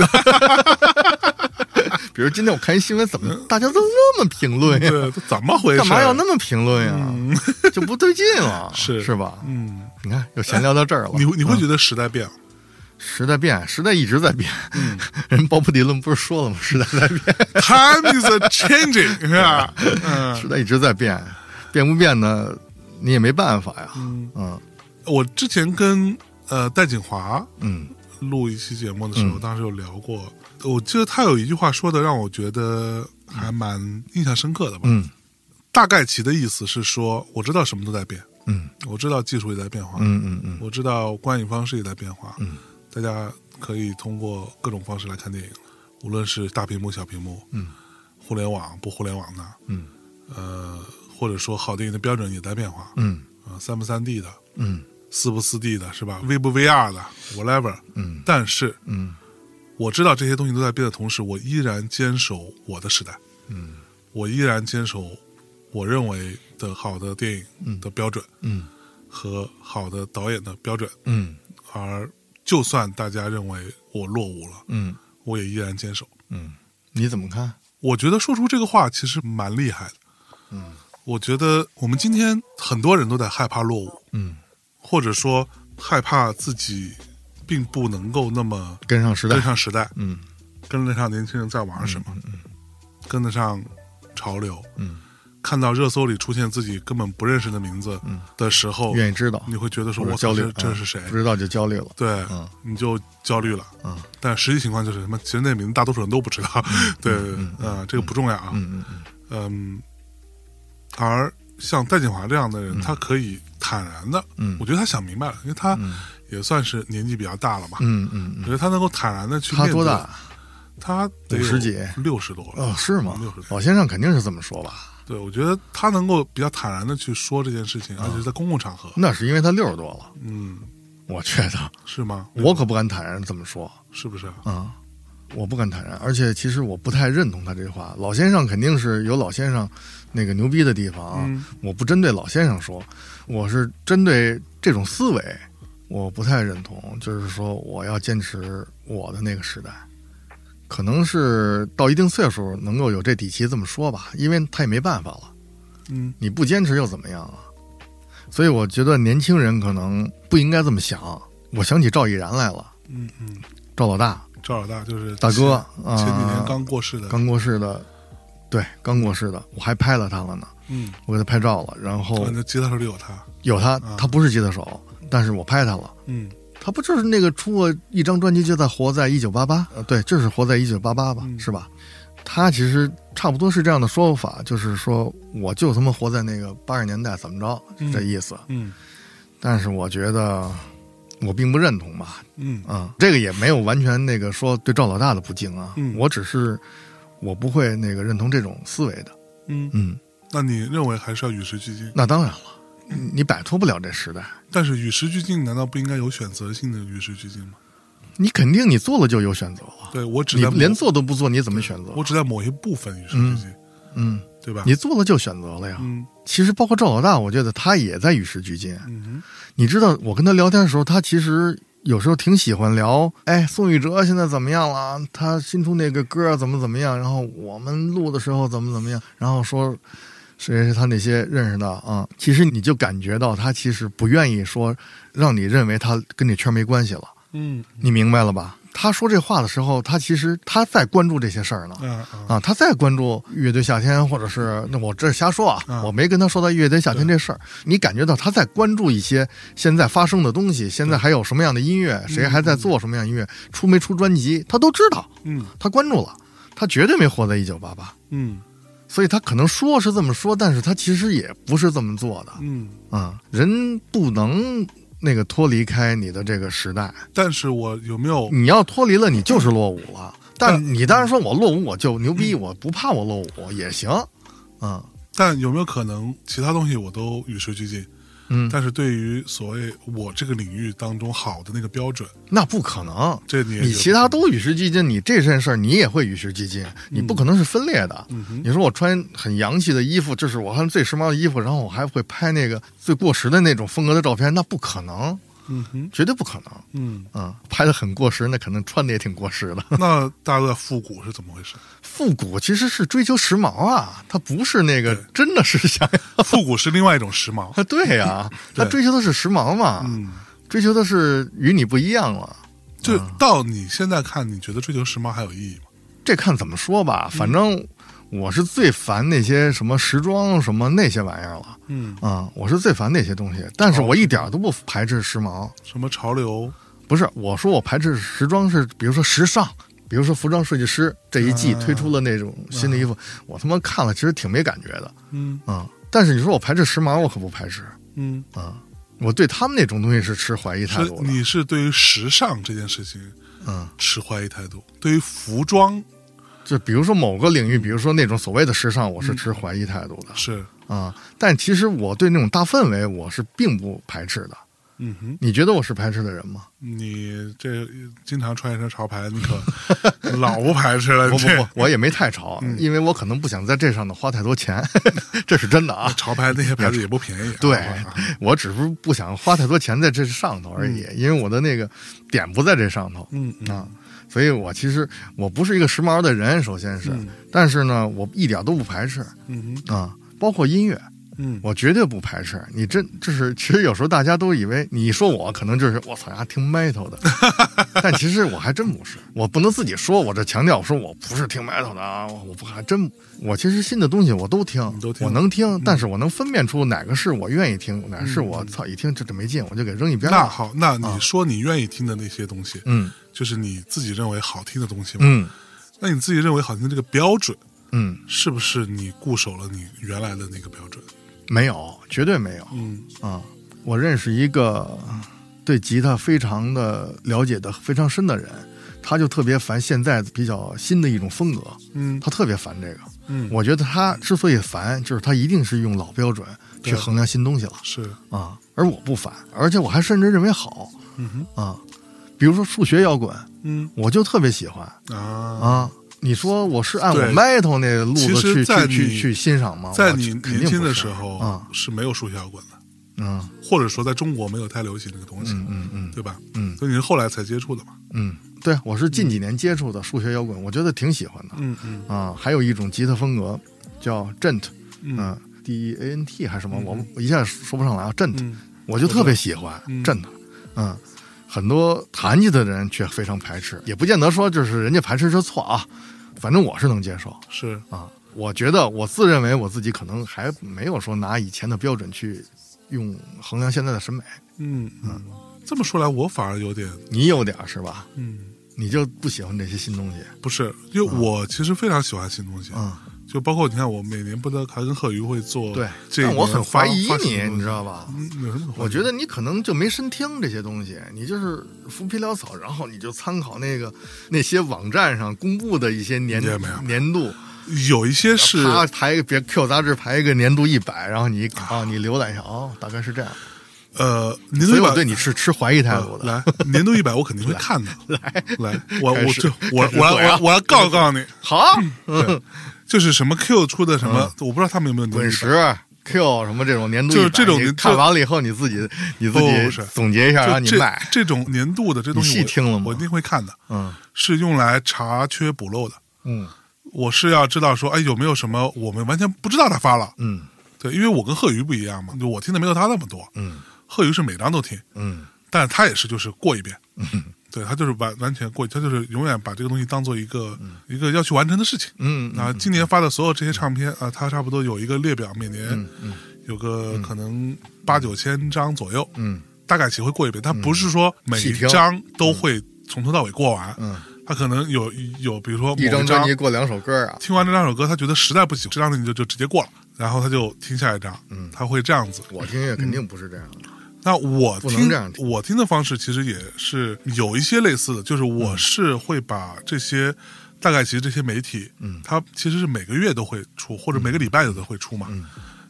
比如今天我看一新闻，怎么大家都那么评论呀？对，这怎么回事？干嘛要那么评论呀？就不对劲了，是是吧？嗯，你看，又闲聊到这儿了。你你会嗯觉得时代变了？时代变，时代一直在变。嗯 人鲍勃迪伦不是说了吗？时代在变，Time is a changing，是吧？嗯时代一直在变，变不变呢？你也没办法呀。嗯，嗯我之前跟呃戴锦华嗯录一期节目的时候，嗯当时有聊过，我记得他有一句话说的让我觉得还蛮印象深刻的吧。嗯大概其的意思是说，我知道什么都在变，嗯我知道技术也在变化，嗯嗯嗯我知道观影方式也在变化，嗯大家可以通过各种方式来看电影，无论是大屏幕、小屏幕，嗯，互联网不互联网的，嗯。呃，或者说好电影的标准也在变化，嗯。啊、三不三 D 的，嗯。四不四 D 的，是吧？V 不 VR 的，whatever。嗯。但是嗯。我知道这些东西都在变的同时，我依然坚守我的时代，嗯。我依然坚守我认为的好的电影的标准嗯。和好的导演的标准，嗯。而就算大家认为我落伍了，嗯我也依然坚守。嗯，你怎么看？我觉得说出这个话其实蛮厉害的。嗯，我觉得我们今天很多人都在害怕落伍，嗯，或者说害怕自己并不能够那么跟上时代跟。上时代，嗯跟得上年轻人在玩什么，嗯跟得上潮流。嗯，看到热搜里出现自己根本不认识的名字的时候，愿意知道，你会觉得说：“我焦虑这，这是谁嗯不知道就焦虑了。？”对，嗯你就焦虑了。嗯但实际情况就是什么？其实那名字大多数人都不知道。对，呃，这个不重要啊。嗯嗯嗯，而像戴锦华这样的人，他可以坦然的，嗯我觉得他想明白了，因为他也算是年纪比较大了嘛，嗯嗯嗯我觉得他能够坦然的去面对他多大？他五十几六十多了。哦，是吗六十？老先生肯定是这么说吧？对，我觉得他能够比较坦然的去说这件事情，而且是在公共场合。那是因为他六十多了，嗯，我觉得是吗？我可不敢坦然这么说是不是？啊，我不敢坦然，而且其实我不太认同他这话。老先生肯定是有老先生那个牛逼的地方啊，嗯我不针对老先生说，我是针对这种思维，我不太认同。就是说，我要坚持我的那个时代，可能是到一定岁数能够有这底气这么说吧，因为他也没办法了。嗯你不坚持又怎么样啊？所以我觉得年轻人可能不应该这么想。我想起赵毅然来了，嗯嗯，赵老大赵老大就是大哥啊，前几年刚过世的。刚过世的，对，刚过世的，我还拍了他了呢，嗯，我给他拍照了，然后啊那吉他手里有他。有他啊，他不是吉他手，但是我拍他了。嗯他不就是那个出过一张专辑，就在《活在一九八八》？呃，对，就是《活在一九八八》吧，嗯。是吧？他其实差不多是这样的说法，就是说我就他妈活在那个八十年代，怎么着嗯。这意思。嗯。但是我觉得我并不认同吧，嗯。啊、这个也没有完全那个说对赵老大的不敬啊，嗯。我只是我不会那个认同这种思维的，嗯，嗯，那你认为还是要与时俱进？那当然了，你摆脱不了这时代，但是与时俱进，难道不应该有选择性的与时俱进吗？你肯定你做了就有选择了，对我只连做都不做，你怎么选择？我只在某一部分与时俱进，嗯，对吧？你做了就选择了呀。嗯其实包括赵老大，我觉得他也在与时俱进。嗯你知道，我跟他聊天的时候，他其实有时候挺喜欢聊，哎，宋雨哲现在怎么样了？他新出那个歌怎么怎么样？然后我们录的时候怎么怎么样？然后说谁是他那些认识的啊？其实你就感觉到他其实不愿意说让你认为他跟这圈没关系了，嗯。你明白了吧？他说这话的时候，他其实他在关注这些事儿呢。嗯啊啊啊，他在关注乐队夏天，或者是那我这是瞎说啊，啊我没跟他说到乐队夏天这事儿。你感觉到他在关注一些现在发生的东西，现在还有什么样的音乐，谁还在做什么样的音乐，出没出专辑，他都知道，嗯。他关注了，他绝对没活在一九八八，嗯所以他可能说是这么说，但是他其实也不是这么做的嗯。啊、人不能那个脱离开你的这个时代，但是我有没有你要脱离了，你就是落伍了。但你当然说我落伍我就牛逼，我不怕我落伍也行，嗯但有没有可能其他东西我都与时俱进？嗯，但是对于所谓我这个领域当中好的那个标准，那不可能。这你你其他都与时俱进，你这件事儿你也会与时俱进，你不可能是分裂的。嗯你说我穿很洋气的衣服，这是我穿最时髦的衣服，然后我还会拍那个最过时的那种风格的照片，那不可能，嗯哼绝对不可能。嗯，嗯，拍的很过时，那可能穿的也挺过时的。那大哥复古是怎么回事？复古其实是追求时髦啊，它不是那个真的是想要。复古是另外一种时髦。啊，对呀、他追求的是时髦嘛，嗯，追求的是与你不一样了。就到你现在看，你觉得追求时髦还有意义吗？这看怎么说吧，反正我是最烦那些什么时装什么那些玩意儿了嗯，啊、我是最烦那些东西。但是我一点都不排斥时髦，什么潮流？不是我说我排斥时装是，比如说时尚。比如说，服装设计师这一季啊推出了那种新的衣服，我他妈看了其实挺没感觉的，嗯啊、但是你说我排斥时髦，我可不排斥嗯，啊、我对他们那种东西是持怀疑态度的。你是对于时尚这件事情嗯，持怀疑态度，对于服装就比如说某个领域，比如说那种所谓的时尚，我是持怀疑态度的是，啊。但其实我对那种大氛围，我是并不排斥的。嗯哼，你觉得我是排斥的人吗？你这经常穿一身潮牌，你可老不排斥了。不不不，我也没太潮，因为我可能不想在这上头花太多钱，这是真的啊。潮牌那些牌子也不便宜啊。对啊我只是不想花太多钱在这上头而已，因为我的那个点不在这上头嗯嗯啊。所以我其实我不是一个时髦的人，首先是，嗯但是呢，我一点都不排斥啊，包括音乐。嗯，我绝对不排斥。你真就是，其实有时候大家都以为你说我可能就是我操呀听 metal 的，但其实我还真不是，我不能自己说，我这强调我说我不是听 metal 的啊，我不还真我其实新的东西我都听，都听我能听，但是我能分辨出哪个是我愿意听，哪个是我操一听这这没劲，我就给扔一边了。那好，那你说你愿意听的那些东西，嗯。就是你自己认为好听的东西吗？嗯。那你自己认为好听的这个标准，嗯，是不是你固守了你原来的那个标准？没有，绝对没有。嗯。啊！我认识一个对吉他非常的了解的非常深的人，他就特别烦现在比较新的一种风格，嗯。他特别烦这个。嗯，我觉得他之所以烦，就是他一定是用老标准去衡量新东西了。是，啊，而我不烦，而且我还甚至认为好。嗯啊。比如说数学摇滚，嗯。我就特别喜欢。啊，啊。你说我是按我对 metal 那个路子去去去去欣赏吗？在你肯年轻定的时候啊，是没有数学摇滚的，嗯。或者说在中国没有太流行这个东西，嗯嗯嗯。对吧？嗯。所以你是后来才接触的嘛？嗯，对，我是近几年接触的数学摇滚，我觉得挺喜欢的。嗯嗯。啊。还有一种吉他风格叫 gent，嗯。嗯，D E A N T 还是什么，我我一下说不上来啊，gent，嗯。我就特别喜欢嗯 gent，嗯。很多弹吉他的人却非常排斥，也不见得说就是人家排斥是错啊，反正我是能接受。是，啊。我觉得我自认为我自己可能还没有说拿以前的标准去用衡量现在的审美，嗯嗯，这么说来，我反而有点，你有点是吧？嗯，你就不喜欢这些新东西？不是，因为我其实非常喜欢新东西，嗯，就包括你看，我每年不得还跟贺鱼会做，对。这但我很怀疑你，你知道吧？我觉得你可能就没深听这些东西，你就是浮皮潦草，然后你就参考那个那些网站上公布的一些年年度，有一些是他排别 Q 杂志排一个年度一百，然后你啊你浏览一下，哦，大概是这样，呃，年度一百所以我对你是持怀疑态度的。来 年度一百，我肯定会看的。来，来，我我就我我要我我要告诉告诉你，好，嗯，就是什么 Q 出的什么，我不知道他们有没有滚石 Q 什么这种年度就是这种你看完了以后你自己你自己总结一下，然后就这你卖。这种年度的这东西细听了吗我一定会看的，嗯是用来查缺补漏的。嗯我是要知道说，哎，有没有什么我们完全不知道他发了？嗯对，因为我跟贺鱼不一样嘛，就我听的没有他那么多。嗯贺宇是每张都听，嗯。但是他也是就是过一遍，嗯。对他就是完完全过，他就是永远把这个东西当做一个、一个要去完成的事情。嗯啊，今年发的所有这些唱片啊，他差不多有一个列表，每年嗯有个可能八九千张左右，嗯。大概其会过一遍。他不是说每一张都会从头到尾过完，嗯，他可能有有，比如说某一张张专辑过两首歌啊。听完这两首歌，他觉得实在不行，这张专辑就就直接过了，然后他就听下一张，嗯。他会这样子。我听音乐肯定不是这样的。那我不能听这样听。我听的方式其实也是有一些类似的，就是嗯我是会把这些。大概其实这些媒体，嗯。它其实是每个月都会出，或者每个礼拜有的会出嘛。嗯。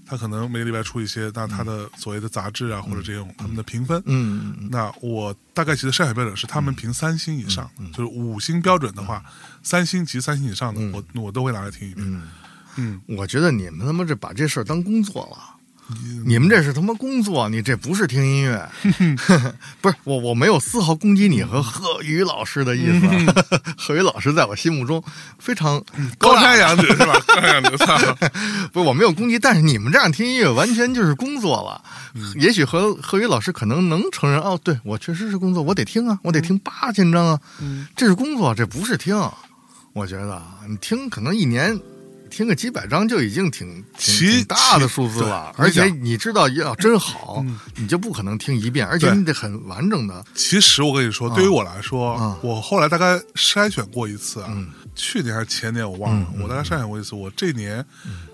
它可能每个礼拜出一些，那它的所谓的杂志啊，或者这种他们的评分，嗯那我大概其实筛选标准是他们评三星以上，就是五星标准的话，三星及三星以上的，我我都会拿来听一遍。嗯，嗯，我觉得你们他妈这把这事儿当工作了。你们这是他妈工作，你这不是听音乐，不是我我没有丝毫攻击你和贺宇老师的意思。贺宇老师在我心目中非常高大山仰止是吧？高山仰止，不是我没有攻击，但是你们这样听音乐完全就是工作了。也许何何宇老师可能能承认，哦，对我确实是工作，我得听啊，我得听八千张啊，嗯这是工作，这不是听。我觉得啊你听可能一年听个几百张就已经挺挺挺大的数字了，而且你你知道要真好嗯，你就不可能听一遍，而且你得很完整的。其实我跟你说，对于我来说，啊我后来大概筛选过一次啊，嗯去年还是前年我忘了，我大概筛选过一次。我这年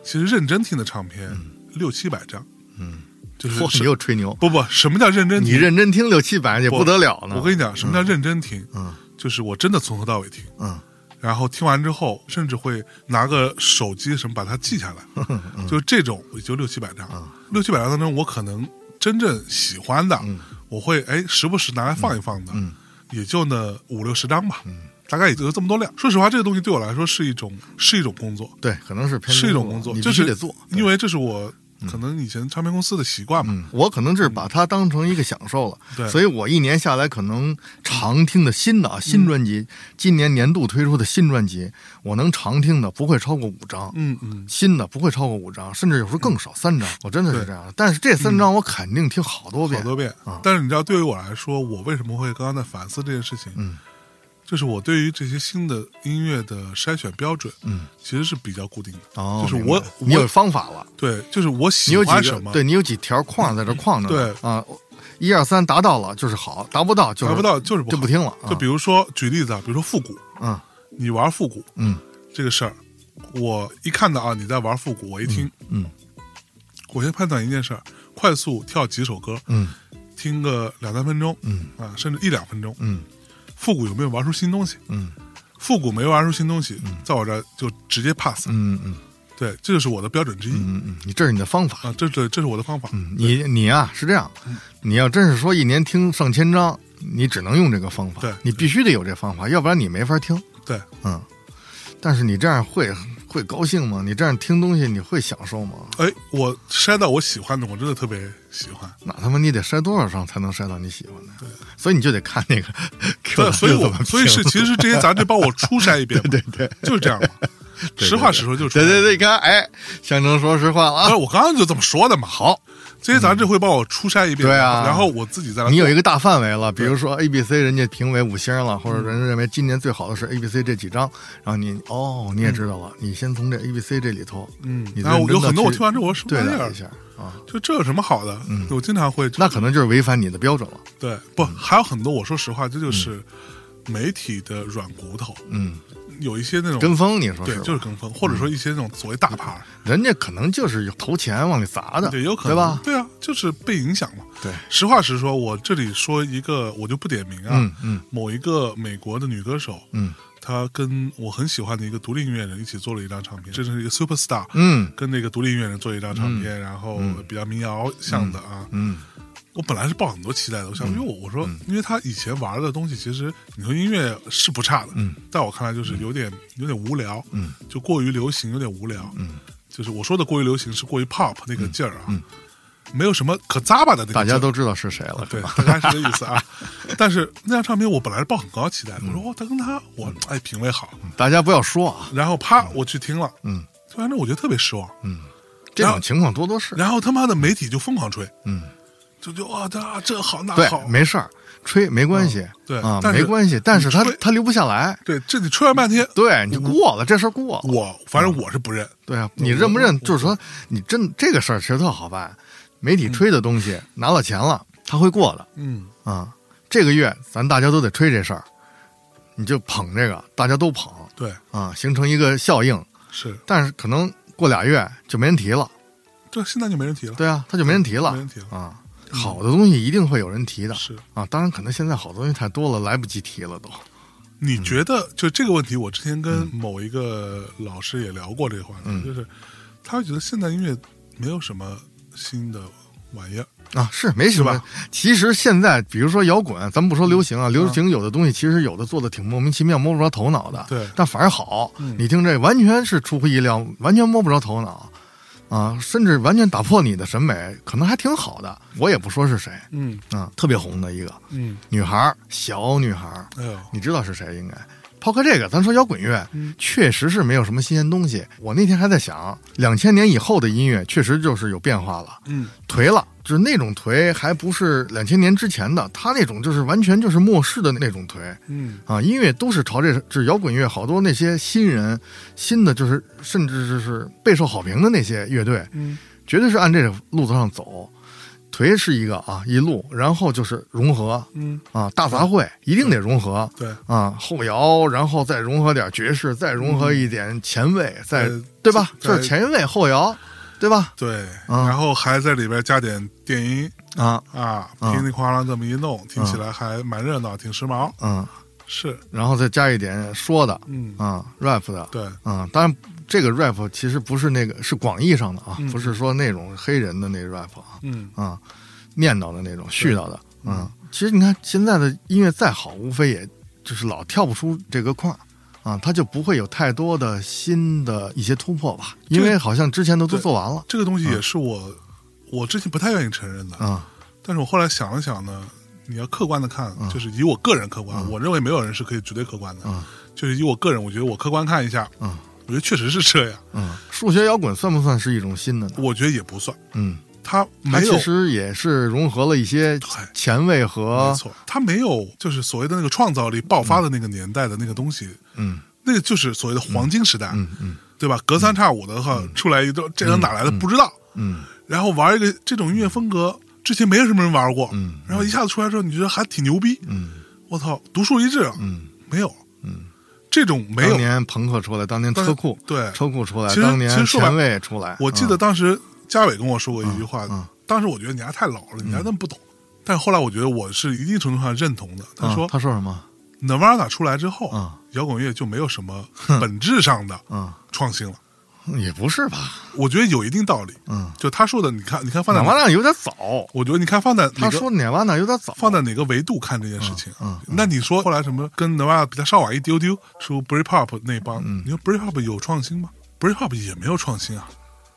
其实认真听的唱片六七百张，嗯，就是嚯，你又吹牛，不不，什么叫认真你？认真听六七百也不不得了呢。我跟你讲，什么叫认真听？嗯就是我真的从头到尾听，嗯然后听完之后，甚至会拿个手机什么把它记下来，嗯就这种也就六七百张，六七百张当中，我可能真正喜欢的，我会哎时不时拿来放一放的，嗯也就那五六十张吧，大概也就这么多量。说实话，这个东西对我来说是一种是一种工作，对，可能是偏是一种工作，你就是得做，因为这是我可能以前唱片公司的习惯嘛。嗯，我可能就是把它当成一个享受了，对所以我一年下来可能常听的新的啊新专辑，今年年度推出的新专辑，我能常听的不会超过五张，嗯嗯，新的不会超过五张，甚至有时候更少三张，我真的是这样。但是这三张我肯定听好多遍，好多遍啊。但是你知道，对于我来说，我为什么会刚刚在反思这件事情？嗯，就是我对于这些新的音乐的筛选标准，嗯，其实是比较固定的。哦，就是我你有我方法了，对，就是我你喜欢什么，对你有几条框在这框着，对。啊，一二三达到了就是好，达不到就是达不到就是就不听了，啊。就比如说举例子啊，比如说复古，嗯。你玩复古嗯。这个事儿，我一看到啊你在玩复古，我一听，嗯。我先判断一件事儿，快速跳几首歌，嗯。听个两三分钟，嗯。啊，甚至一两分钟，嗯复古有没有玩出新东西？嗯复古没玩出新东西，嗯在我这儿就直接 pass。嗯嗯对，这就是我的标准之一嗯嗯，你这是你的方法。啊，这这这是我的方法。嗯，你你啊是这样，你要真是说一年听上千张，你只能用这个方法，对你必须得有这方法，要不然你没法听。对，嗯，但是你这样会会高兴吗？你这样听东西你会享受吗？哎，我筛到我喜欢的，我真的特别喜欢。那他妈你得筛多少张才能筛到你喜欢的？所以你就得看那个 对，所以我所以是其实是这些杂志帮我初筛一遍嘛，对对就是这样嘛。实话实说就是对对对，你看，哎，象征说实话了啊不是，，我刚刚就这么说的嘛。好，这些杂志会帮我初筛一遍，对啊然后我自己再来做。你有一个大范围了，比如说 A、B、C，人家评为五星了，或者人家认为今年最好的是 A、B、C 这几张，然后你哦你也知道了，你先从这 A、B、C 这里头，嗯，你然后有很多我去听完之后，我说什么玩意儿对待一？下啊，就这有什么好的？嗯我经常会那可能就是违反你的标准了。对，不还有很多。我说实话，这就是媒体的软骨头，嗯，有一些那种跟风你说对？就是跟风，或者说一些那种所谓大牌，人家可能就是有投钱往里砸的，对，有可能对吧？对啊，就是被影响嘛。对，实话实说，我这里说一个，我就不点名啊，嗯嗯某一个美国的女歌手，嗯她跟我很喜欢的一个独立音乐人一起做了一张唱片，这是一个 super star，嗯。跟那个独立音乐人做一张唱片，然后比较民谣向的啊。嗯。我本来是抱很多期待的，我想，哟，我说，因为他以前玩的东西，其实你说音乐是不差的，嗯，在我看来就是有点有点无聊，嗯，就过于流行，有点无聊，嗯，就是我说的过于流行是过于 pop 那个劲儿啊，嗯没有什么可咂巴的那个，大家都知道是谁了，对大概是这意思啊。但是那张唱片我本来是抱很高期待的，我说哇，他跟他我哎品味好，大家不要说啊，然后啪我去听了，嗯，反正我觉得特别失望。嗯，这种情况多多是，然后他妈的媒体就疯狂吹，嗯，就就哇，他这好那对好，，没事儿，吹没关系，对啊，没关系，但是他他留不下来，对，这你吹完半天，对，你就过了，这事儿过了，我反正我是不认，对啊，你认不认？就是说，你真这个事儿其实特好办，媒体吹的东西拿到钱了，他会过的。嗯，啊。这个月咱大家都得吹这事儿，你就捧这个，大家都捧。对，啊，形成一个效应。是，但是可能过俩月就没人提了，对现在就没人提了，对啊，他就没人提了。没人提了，啊。好的东西一定会有人提的。是。啊，当然可能现在好东西太多了，来不及提了都。你觉得就这个问题，我之前跟某一个老师也聊过这个话题，嗯。就是他会觉得现在音乐没有什么新的玩意儿，啊，是没什么。其实现在，比如说摇滚，咱们不说流行啊，流行有的东西其实有的做的挺莫名其妙，摸不着头脑的。对但反而好。嗯你听这完全是出乎意料，完全摸不着头脑啊，甚至完全打破你的审美，可能还挺好的。我也不说是谁嗯啊，特别红的一个嗯，女孩，小女孩儿，哎呦，你知道是谁？应该。抛开这个，咱说摇滚乐，嗯确实是没有什么新鲜东西。我那天还在想，两千年以后的音乐确实就是有变化了。嗯颓了，就是那种颓，还不是两千年之前的，他那种就是完全就是末世的那种颓嗯啊！音乐都是朝这，就是摇滚乐，好多那些新人，新的就是甚至就是备受好评的那些乐队，嗯绝对是按这个路子上走。颓是一个啊一路，然后就是融合嗯，啊大杂烩，一定得融合对，啊后摇，然后再融合点爵士，再融合一点前卫，再呃对吧？在就是前卫后摇，对吧？对，啊然后还在里边加点电音啊啊，啊噼里啪啦这么一弄，听起来还蛮热闹，挺时髦，嗯，是，然后再加一点说的嗯，啊，rap 的对，啊，当然这个 rap 其实不是那个是广义上的啊，嗯不是说那种黑人的那个 rap 啊嗯。啊，念叨的那种絮叨的嗯。其实你看现在的音乐再好，无非也就是老跳不出这个框儿啊，它就不会有太多的新的一些突破吧，因为好像之前都都做完了这个东西也是我我之前不太愿意承认的，啊但是我后来想了想呢，你要客观的看，嗯就是以我个人客观，我认为没有人是可以绝对客观的，嗯。就是以我个人，我觉得我客观看一下，嗯我觉得确实是这样，嗯，数学摇滚算不算是一种新的呢？我觉得也不算，嗯，它它没有其实也是融合了一些前卫和没错，它没有就是所谓的那个创造力爆发的那个年代的那个东西，嗯那个就是所谓的黄金时代，嗯嗯对吧？隔三差五的话、出来一段这人哪来的不知道，嗯然后玩一个这种音乐风格，之前没有什么人玩过，嗯然后一下子出来之后，你觉得还挺牛逼，嗯我操，独树一帜啊！嗯没有，嗯，这种没有。当年朋克出来，当年车库对，车库出来，其实前卫出来，我记得嗯当时嘉伟跟我说过一句话，当时我觉得你还太老了，你还那么不懂。但后来我觉得我是一定程度上认同的。他说啊他说什么？，Nirvana 出来之后，嗯摇滚乐就没有什么本质上的嗯，创新了。也不是吧？我觉得有一定道理。嗯，就他说的，你看，你看放在涅瓦纳有点早，我觉得你看放在他说涅瓦纳有点早，放在哪个维度看这件事情？嗯那你说后来什么跟 Nirvana 比他稍晚一丢丢，说 Britpop 那帮，嗯你说 Britpop 有创新吗？Britpop 也没有创新啊。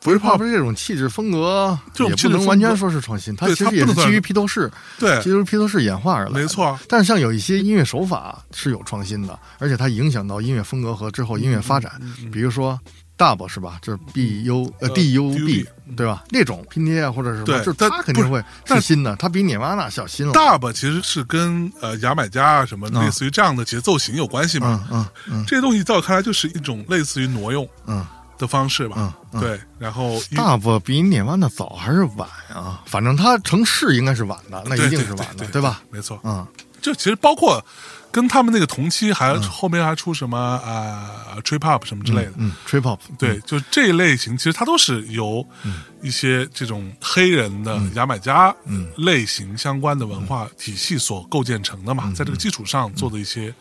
不是怕不是这种气质风格，这种也气质风格不能完全说是创新，它其实也是基于披头士，对基于披头士演化而来，没错啊但是像有一些音乐手法是有创新的，而且它影响到音乐风格和之后音乐发展，比如说。Dub 是吧？就是 B U 呃呃 D U B 对吧？那种拼贴啊或者是什么，对就是它肯定会是新的，它比涅瓦纳小新了。Dub 其实是跟呃牙买加啊什么嗯类似于这样的节奏型有关系嘛。嗯嗯嗯这些东西在我看来就是一种类似于挪用嗯的方式吧。嗯嗯对，然后因，dub 比涅瓦纳早还是晚啊？反正它成市应该是晚的，那一定是晚的，对对吧？没错。嗯就其实包括跟他们那个同期还、后面还出什么啊、trip hop 什么之类的，嗯，trip hop，对，就这一类型，其实它都是由一些这种黑人的牙买加类型相关的文化体系所构建成的嘛，在这个基础上做的一些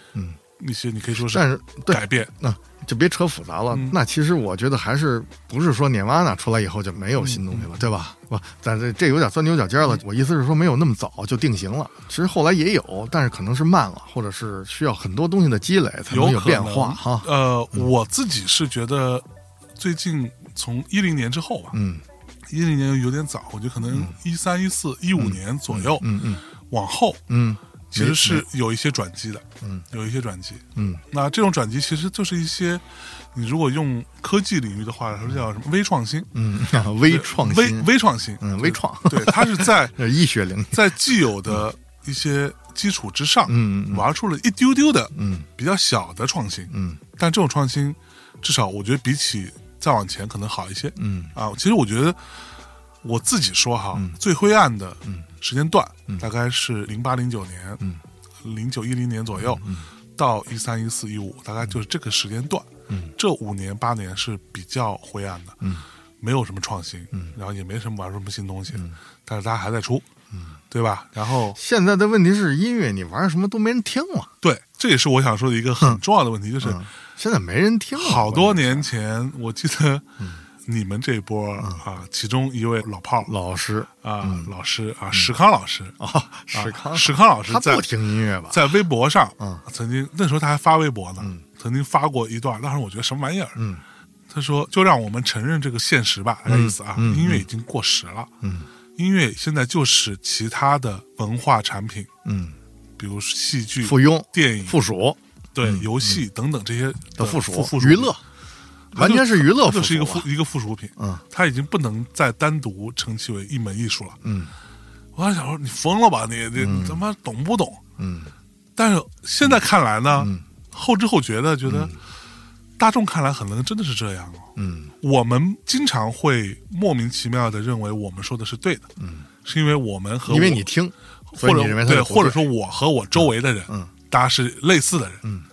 嗯一些你可以说是但是对改变，那就别扯复杂了。那其实我觉得还是不是说涅瓦纳出来以后就没有新东西了，对吧？不，咱这这有点钻牛角尖了。我意思是说，没有那么早就定型了。其实后来也有，但是可能是慢了，或者是需要很多东西的积累才能有变化哈。呃，我自己是觉得最近从一零年之后吧，嗯一零年有点早，我觉得可能一三、一四、一五年左右，嗯嗯往后嗯其实是有一些转机的，嗯，有一些转机。嗯。那这种转机其实就是一些，你如果用科技领域的话，说叫什么微创新、嗯，微创微新，微创新，嗯微创。对，它是在 医学领域。在既有的一些基础之上，嗯嗯玩出了一丢丢的嗯。比较小的创新，嗯。但这种创新至少我觉得比起再往前可能好一些。嗯。啊，其实我觉得我自己说哈，最灰暗的时间段、大概是零八零九年，嗯。零九一零年左右，到一三一四一五，大概就是这个时间段。嗯。这五年八年是比较灰暗的，嗯。没有什么创新，嗯。然后也没什么玩什么新东西，但是大家还在出，嗯。对吧？然后现在的问题是，音乐你玩什么都没人听了，对，这也是我想说的一个很重要的问题，就是嗯。现在没人听了。好多年前，我记得你们这一波啊，其中一位老炮儿。老师。啊，老师啊，石康老师。啊，啊史康，石康老师在他不听音乐吧？在微博上，嗯。曾经那时候他还发微博呢，曾经发过一段，当时我觉得什么玩意儿，嗯。他说就让我们承认这个现实吧，意思啊，音乐已经过时了，嗯。音乐现在就是其他的文化产品，嗯，比如戏剧、附庸、电影、附属。对游戏等等这些的附属附属娱乐，完全是娱乐 就是一个附一个附属品，嗯它已经不能再单独称其为一门艺术了。嗯我还想说，你疯了吧？你你你他妈懂不懂？嗯但是现在看来呢，嗯后知后觉的觉得，大众看来可能真的是这样哦。嗯我们经常会莫名其妙的认为我们说的是对的，嗯，是因为我们和因为你听，或者对，或者说我和我周围的人，嗯大家是类似的人，嗯，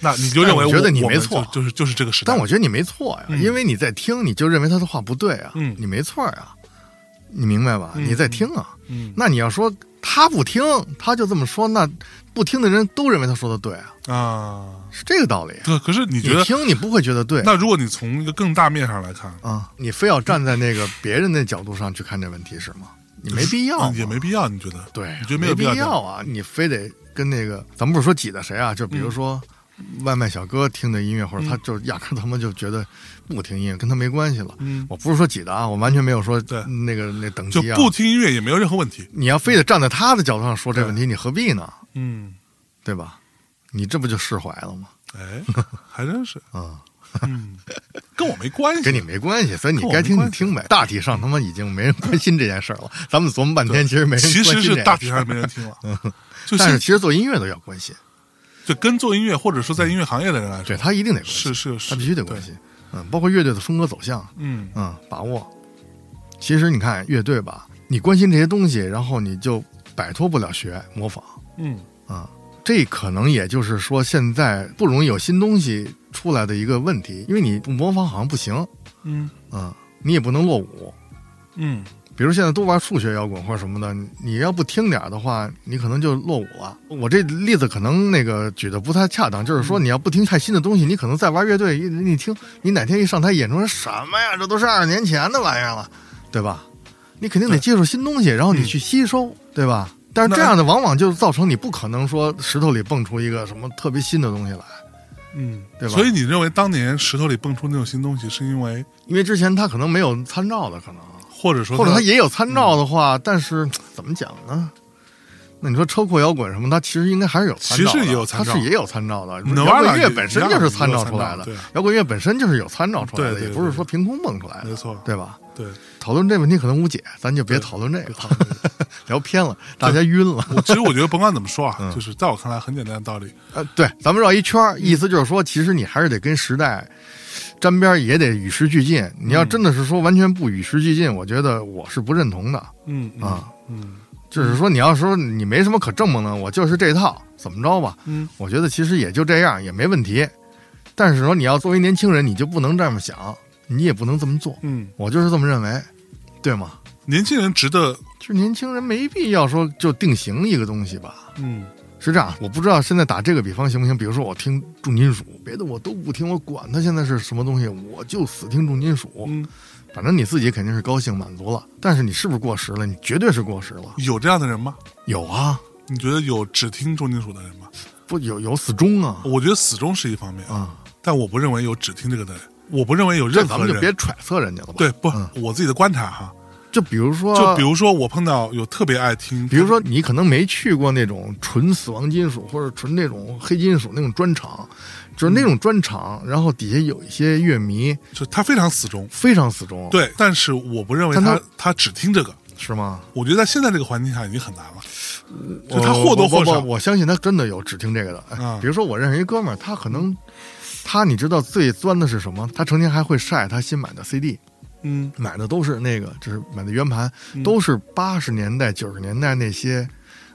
那你就认为但我觉得你没错就就是就是这个时代。但我觉得你没错呀，因为你在听，你就认为他的话不对啊，嗯你没错呀，你明白吧？你在听啊，嗯那你要说他不听，他就这么说，那不听的人都认为他说的对啊，啊，是这个道理。对，可是你觉你得，听你不会觉得对那如果你从一个更大面上来看，啊，你非要站在那个别人的角度上去看这问题是吗？你没必要，嗯也没必要，你觉得？对，你觉得没有必要啊？你非得跟那个，咱们不是说挤的谁啊？就比如说。外卖小哥听的音乐，或者他就压根儿他妈就觉得不听音乐，跟他没关系了。嗯，我不是说挤的啊，我完全没有说对那个那等就级啊。不听音乐也没有任何问题。你要非得站在他的角度上说这问题，你何必呢？嗯，对吧？你这不就释怀了吗？哎，还真是，啊、嗯，跟我没关系，跟你没关系，所以你该听你听呗。大体上他妈已经没人关心这件事儿了。咱们琢磨半天，其实没人其实关心这件是大体上没人听了。就但是其实做音乐都要关心，就跟做音乐或者说在音乐行业的人来说，对他一定得关心，是是是，他必须得关心。嗯，包括乐队的风格走向，嗯嗯，把握。其实你看乐队吧，你关心这些东西，然后你就摆脱不了学模仿嗯啊、这可能也就是说，现在不容易有新东西出来的一个问题，因为你不模仿好像不行，嗯嗯，你也不能落伍。嗯比如现在都玩数学摇滚或者什么的，你要不听点的话，你可能就落伍了。我这例子可能那个举的不太恰当，就是说你要不听太新的东西，你可能在玩乐队，一你听，你哪天一上台演出什么呀？这都是二十年前的玩意儿了，对吧？你肯定得接触新东西，然后你去吸收，对吧？但是这样的往往就造成你不可能说石头里蹦出一个什么特别新的东西来，嗯，对吧所以你认为当年石头里蹦出那种新东西，是因为因为之前他可能没有参照的可能。或者说或者他也有参照的话，但是怎么讲呢？那你说车库摇滚什么，它其实应该还是有参照的，其实也有参照它是也有参照的。摇滚乐本身就是参照出来的摇滚乐本身就是有参照出来的，也不是说凭空蹦出来的，没错对吧？对，讨论这问题可能无解，咱就别讨论这个，聊偏了，大家晕了。其实我觉得甭管怎么说嗯啊，就是在我看来很简单的道理，呃，对，咱们绕一圈，意思就是说，其实你还是得跟时代沾边，也得与时俱进。你要真的是说完全不与时俱进，我觉得我是不认同的。嗯嗯啊嗯就是说你要说你没什么可证明的，我就是这套，怎么着吧？嗯，我觉得其实也就这样，也没问题。但是说你要作为年轻人，你就不能这么想，你也不能这么做。嗯，我就是这么认为，对吗？年轻人值得，就是年轻人没必要说就定型一个东西吧。嗯是这样，我不知道现在打这个比方行不行。比如说我听重金属，别的我都不听，我管它现在是什么东西，我就死听重金属。嗯，反正你自己肯定是高兴满足了，但是你是不是过时了？你绝对是过时了。有这样的人吗？有啊，你觉得有只听重金属的人吗？不有有死忠啊我觉得死忠是一方面，啊！但我不认为有只听这个的人，我不认为有这任何人。咱们就别揣测人家了吧？对，不，嗯我自己的观察哈，就比如说，就比如说我碰到有特别爱听，比如说你可能没去过那种纯死亡金属或者纯那种黑金属那种专场，就是那种专场，然后底下有一些乐迷就他非常死忠，非常死忠，，对，但是我不认为他他他只听这个，是吗？我觉得在现在这个环境下已经很难了，就他或多或少。我相信他真的有只听这个的。哎啊。比如说我认识一哥们儿，他可能他你知道最钻的是什么？他成天还会晒他新买的 CD，嗯。买的都是那个，就是买的圆盘，都是八十年代、九十年代那些，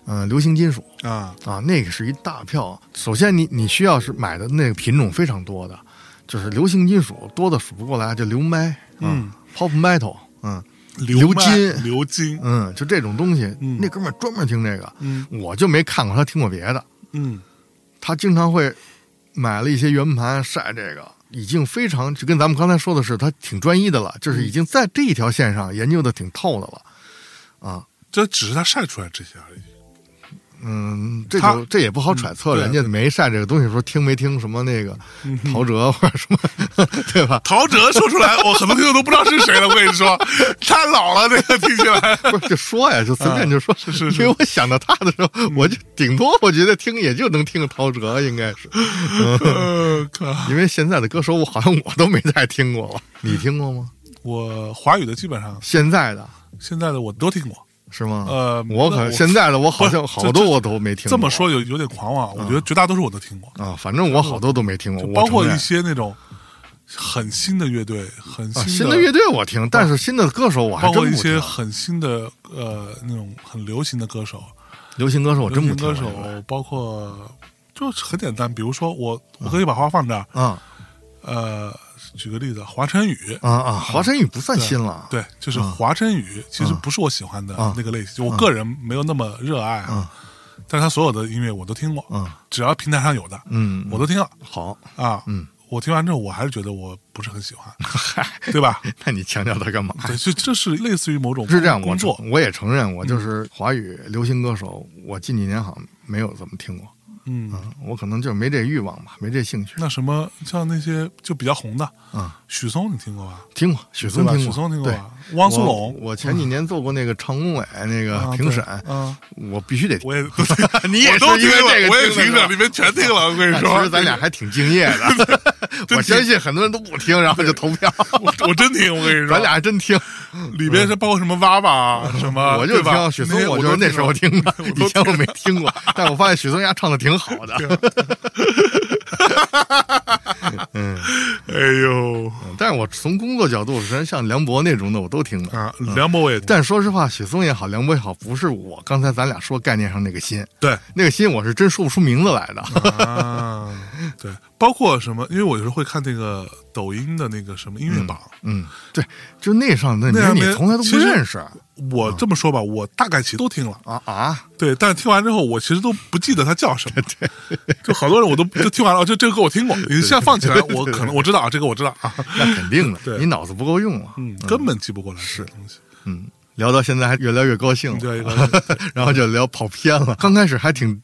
呃，流行金属啊，啊，那个是一大票。首先你你需要是买的那个品种非常多的，就是流行金属多的数不过来，就流麦，嗯，pop metal，嗯流金流金，嗯，就这种东西，嗯。那哥们儿专门听这个，嗯。我就没看过他听过别的，嗯。他经常会买了一些圆盘晒这个。已经非常就跟咱们刚才说的是，他挺专一的了，就是已经在这一条线上研究的挺透的了，啊，这只是他晒出来这些而已。嗯，这这也不好揣测，人家没晒这个东西，说听没听什么那个陶喆或者什么，对吧？陶喆说出来，我很多听众都不知道是谁了。我跟你说，太老了，这个听起来。不是就说呀，就随便就说，是是是因为我想到他的时候，我就顶多我觉得听也就能听陶喆，应该是，呃，靠！因为现在的歌手我好像我都没再听过了，你听过吗？我华语的基本上现在的现在的我都听过。是吗？呃我可现在的我好像好多我都没听过。这么说有有点狂妄，我觉得绝大多数我都听过，啊，反正我好多都没听过，包括一些那种很新的乐队，很啊新新的乐队我听，但是新的歌手我还包括一些。很新的呃那种很流行的歌手，流行歌手我真不听。行歌手包括就是很简单，比如说我我可以把话放这儿，啊呃，举个例子，华晨宇。啊啊！华晨宇不算新了，对，就是华晨宇，其实不是我喜欢的啊那个类型，就我个人没有那么热爱啊。但是他所有的音乐我都听过，嗯只要平台上有的，嗯，我都听了好。啊。嗯，我听完之后，我还是觉得我不是很喜欢，对吧？那你强调他干嘛？对，就这是类似于某种是这样，我工作，我也承认，我就是华语流行歌手，我近几年好像没有怎么听过。嗯。嗯，我可能就没这欲望吧，没这兴趣。那什么，像那些就比较红的，啊，许嵩你听过吧？听过许？嵩听过，许嵩听过对吧？汪苏泷，我前几年做过那个常工委那个啊评审，对啊，我必须得听。我也 你也都 因为这个我也听着，听的是吧里面全听了。我跟你说 其说，实咱俩还挺敬业的，我相信很多人都不听，然后就投票。我我真听，我跟你说，咱俩还真听，里边是包括什么娃娃啊，什么，我就听许嵩我就是那时候听的，以前我没听过，但我发现许嵩家唱的挺好的。嗯，哎呦。但是我从工作角度，实际上像梁博那种的我都听的。啊，梁博我也听，但说实话，许嵩也好，梁博也好，不是我刚才咱俩说概念上那个心，对。那个心我是真说不出名字来的。啊，对，包括什么，因为我有时候会看那个抖音的那个什么音乐榜，嗯，对，就那上的那上面人你从来都不认识我这么说吧，我大概其实都听了。啊啊！对，但是听完之后，我其实都不记得它叫什么。对，就好多人我都就听完了，就这个歌我听过，你现在放起来，我可能我知道啊，这个我知道啊，那肯定的，对你脑子不够用啊。嗯，根本记不过来是东西。嗯，聊到现在还越聊越高兴 然后就聊跑偏了。刚开始还挺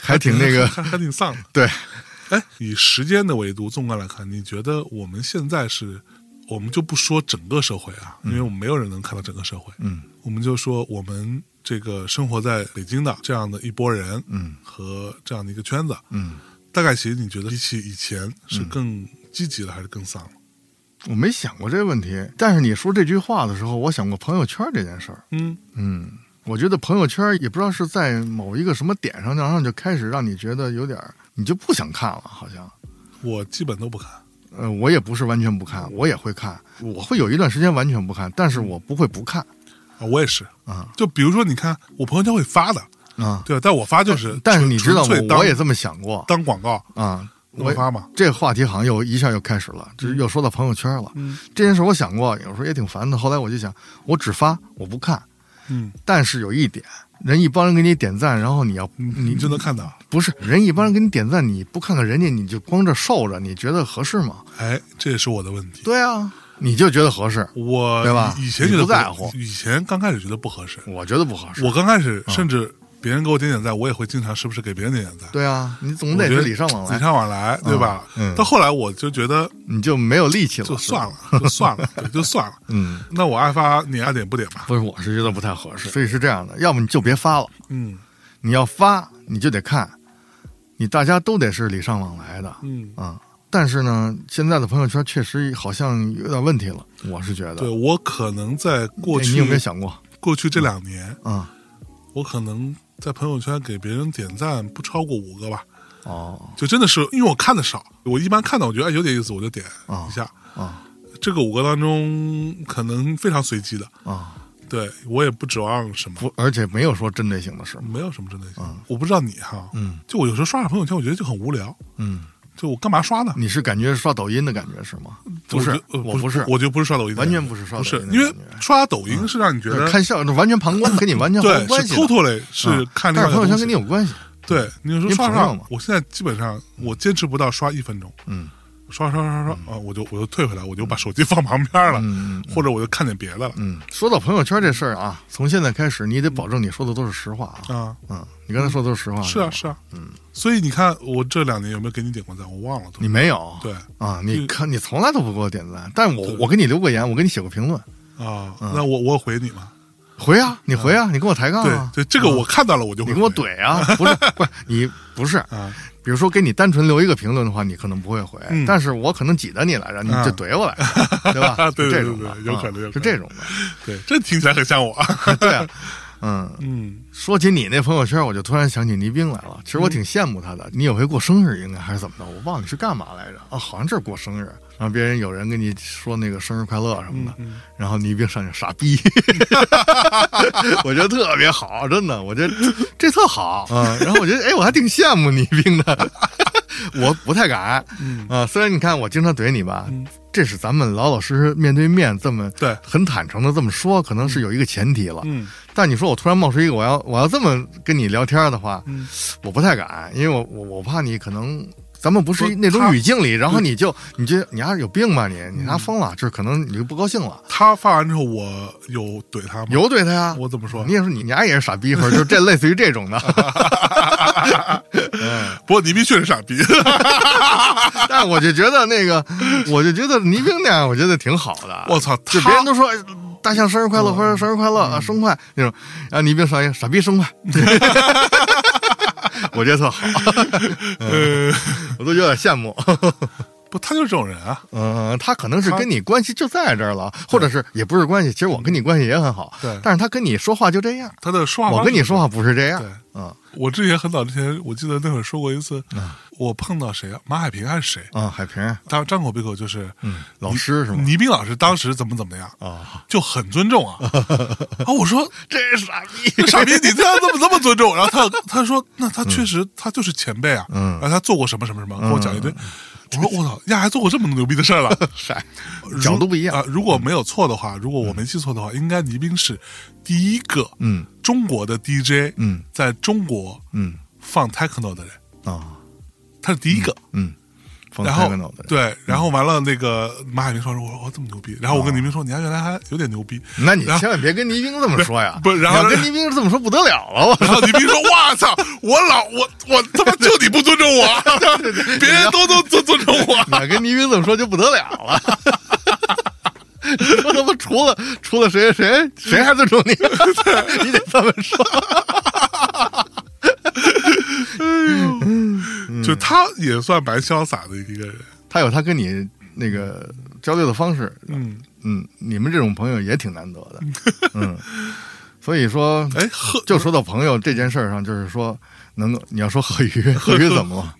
还挺那个，还还挺丧的。对，哎，以时间的维度纵观来看，你觉得我们现在是，我们就不说整个社会啊，因为我们没有人能看到整个社会，嗯。我们就说我们这个生活在北京的这样的一波人，嗯。和这样的一个圈子，嗯，大概其实你觉得比起以前是更积极了还是更丧了？我没想过这个问题，但是你说这句话的时候，我想过朋友圈这件事儿。嗯。嗯，我觉得朋友圈也不知道是在某一个什么点上，然后就开始让你觉得有点儿，你就不想看了，好像。我基本都不看。呃，我也不是完全不看，我也会看，我会有一段时间完全不看，但是我不会不看。啊，我也是啊。就比如说，你看我朋友圈会发的，啊，对？但我发就是，但是你知道我也这么想过当广告啊。我我发嘛，这个话题好像又一下又开始了，就是又说到朋友圈了。嗯这件事我想过，有时候也挺烦的。后来我就想，我只发我不看，嗯，但是有一点，人一帮人给你点赞，然后你要你你就能看到。不是人一帮人给你点赞，你不看看人家，你就光这受着，你觉得合适吗？哎，这也是我的问题。对啊，你就觉得合适，我对吧以前觉得不在乎以前刚开始觉得不合适。我觉得不合适。我刚开始甚至别人给我点点赞，我也会经常时不时给别人点点赞。对啊，你总得是礼尚往来，礼尚往来，对吧？嗯到后来我就觉得你就没有力气了，就算了，就算了，对，就算了。嗯，那我爱发，你爱点不点吧？不是，我是觉得不太合适，所以是这样的，要么你就别发了，嗯你要发你就得看，你大家都得是礼尚往来的嗯，啊。但是呢，现在的朋友圈确实好像有点问题了，我是觉得。对我可能在过去哎你有没有想过过去这两年，啊？我可能在朋友圈给别人点赞不超过五个吧，哦就真的是因为我看的少，我一般看到我觉得哎有点意思，我就点啊一下。啊这个五个当中可能非常随机的，啊！对我也不指望什么，而且没有说针对性的事。没有什么针对性。我不知道你哈，嗯就我有时候刷刷朋友圈，我觉得就很无聊，嗯，就我干嘛刷呢？你是感觉刷抖音的感觉是吗？不是我不是，我觉得不是刷抖音完，全不是刷抖音的因为刷抖音是让你觉得看笑，完全旁观，跟你完全毫对是无关系的。totally 是啊看另但是朋友圈跟你有关系。对，你有时候因为刷朋友嘛，我现在基本上我坚持不到刷一分钟，嗯刷刷刷刷刷啊，我就我就退回来，我就把手机放旁边了，嗯或者我就看点别的了嗯，说到朋友圈这事儿啊，从现在开始，你得保证你说的都是实话啊。啊。嗯，你刚才说的都是实话。吧，是啊是啊，嗯，所以你看我这两年有没有给你点过赞？我忘了。你没有。对啊，你看你从来都不给我点赞，但我我给你留过言，我给你写过评论，啊，那我我回你吗？回啊，你回啊，你跟我抬杠对啊，对，这个我看到了我就会你跟我怼啊，不是不是你不是，啊，比如说给你单纯留一个评论的话，你可能不会回，嗯。但是我可能挤得你来着，你啊。就怼我来着，对吧？对对是这种的对对有可能啊有可能。是这种的，对，这听起来很像我。对啊，嗯。嗯，说起你那朋友圈，我就突然想起倪兵来了。其实我挺羡慕他的。你有回过生日，应该还是怎么的？我忘了你是干嘛来着？啊，好像这是过生日。然后别人有人跟你说那个生日快乐什么的，嗯然后倪兵上去傻逼，我觉得特别好，真的，我觉得这特好啊、然后我觉得，哎，我还挺羡慕倪兵的。我不太敢，嗯啊，虽然你看我经常怼你吧，这是咱们老老实实面对面这么对很坦诚的这么说，可能是有一个前提了，嗯但你说我突然冒出一个我要我要这么跟你聊天的话，嗯我不太敢，因为我我我怕你可能咱们不是那种语境里，然后你就你就你丫有病吧你你丫疯了，就是可能你就不高兴了，他发完之后，我有怼他吗？有怼他呀，我怎么说你？也说你你丫也是傻逼，或者就这 类似于这种的，不过倪斌确实傻逼。但我就觉得那个，我就觉得倪兵那样，我觉得挺好的。我操，就别人都说哎大象生日快乐或者生日快乐啊生快那种，然后倪兵说一个傻逼生快，我觉得特好，呃，我都有点羡慕。不，他就是这种人啊。嗯，他可能是跟你关系就在这儿了，或者是也不是关系，其实我跟你关系也很好，对。但是他跟你说话就这样，他的说话，我跟你说，话不是这样我之前很早之前，我记得那会儿说过一次，我碰到谁啊？马海平还是谁？嗯，海平，他张口闭口就是，嗯，老师是吗？倪斌老师当时怎么怎么样，啊，就很尊重啊。啊，我说这傻逼，这傻逼，你这样怎么这么尊重？然后他他说，那他确实他就是前辈啊，嗯然后他做过什么什么什么，跟我讲一堆。我说我操，呀还做过这么牛逼的事儿了，傻，角度不一样啊！如果没有错的话，如果我没记错的话，应该倪斌是第一个嗯中国的 DJ，嗯在中国嗯放 techno 的人，啊他是第一个。嗯，放然后对，然后完了，那个马海明说：“我说我这么牛逼。”然后我跟倪兵说：“你还原来还有点牛逼。那你千万别跟倪兵这么说呀，不然后跟倪兵这么说不得了了，我”然后倪兵说：“我操，我老我我他妈就你不尊重我，别人都都尊尊重我。你跟倪兵这么说就不得了了。你说他妈除了除了谁谁谁还尊重你？你得这么说。” 就他也算蛮潇洒的一个人。他有他跟你那个交流的方式，嗯，嗯，你们这种朋友也挺难得的，嗯，所以说，哎，贺就说到朋友这件事儿上，就是说，能够你要说贺宇，贺宇怎么了？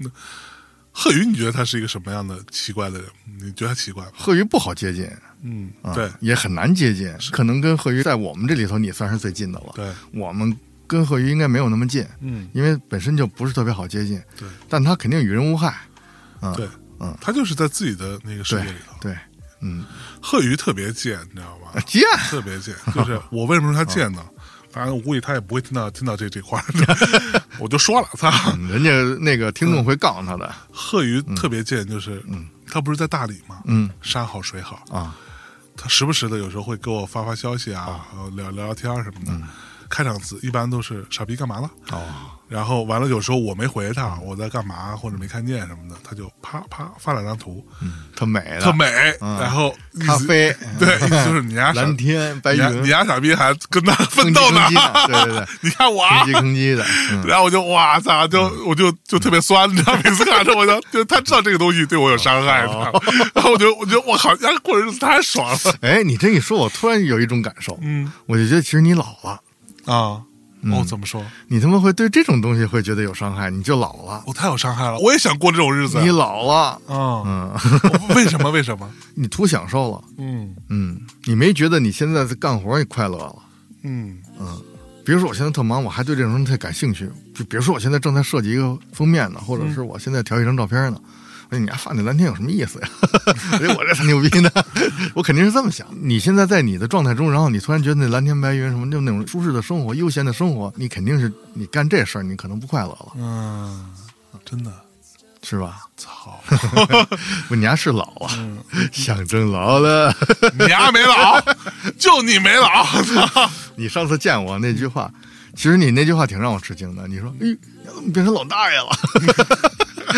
贺宇，你觉得他是一个什么样的奇怪的人？你觉得他奇怪吗？贺宇不好接近，嗯，啊对也很难接近。可能跟贺宇在我们这里头，你算是最近的了。对，我们跟贺鱼应该没有那么近，嗯，因为本身就不是特别好接近。对，但他肯定与人无害。啊，对，嗯他就是在自己的那个世界里头。对，嗯，贺鱼特别贱，你知道吧？贱，特别贱，就是 我为什么说他贱呢？当然，我估计他也不会听到听到这这块儿，我就说了，操，嗯人家那个听众会告诉他的。贺鱼特别贱，就是嗯，他不是在大理吗？嗯山好水好，啊，他时不时的有时候会给我发发消息啊，呃聊聊聊天什么的。开场词一般都是“傻逼干嘛了？哦，”，然后完了有时候我没回他，我在干嘛或者没看见什么的，他就啪啪发两张图，特美的，特美，嗯。然后意思咖啡，对，意思就是你家傻蓝天白云，你家傻逼还跟他奋斗呢？吭叽的，对对对，你看我啊。吭，叽吭叽的，嗯。然后我就哇操，就我就就特别酸，你知道，每次看着我就就他知道这个东西对我有伤害，你知道哦。然后我就我觉得我靠，家过日子太爽了，哎，你这一说，我突然有一种感受，嗯。我就觉得其实你老了，啊，嗯哦，怎么说？你他妈会对这种东西会觉得有伤害，你就老了，我太有伤害了，我也想过这种日子，你老了，啊，嗯，为什么？为什么？你图享受了，嗯嗯，你没觉得你现在在干活你快乐了。嗯嗯比如说我现在特忙，我还对这种东西特感兴趣。就比如说我现在正在设计一个封面呢，或者是我现在调一张照片呢。我说你还发那蓝天有什么意思呀？我觉得我这才牛逼呢！我肯定是这么想。你现在在你的状态中，然后你突然觉得那蓝天白云什么，就那种舒适的生活、悠闲的生活，你肯定是你干这事儿，你可能不快乐了，嗯，真的，是吧？操，不，你还是老啊，嗯象征老了。你丫没老，就你没老，操，你上次见我那句话，其实你那句话挺让我吃惊的。你说，哎，你怎么变成老大爷了？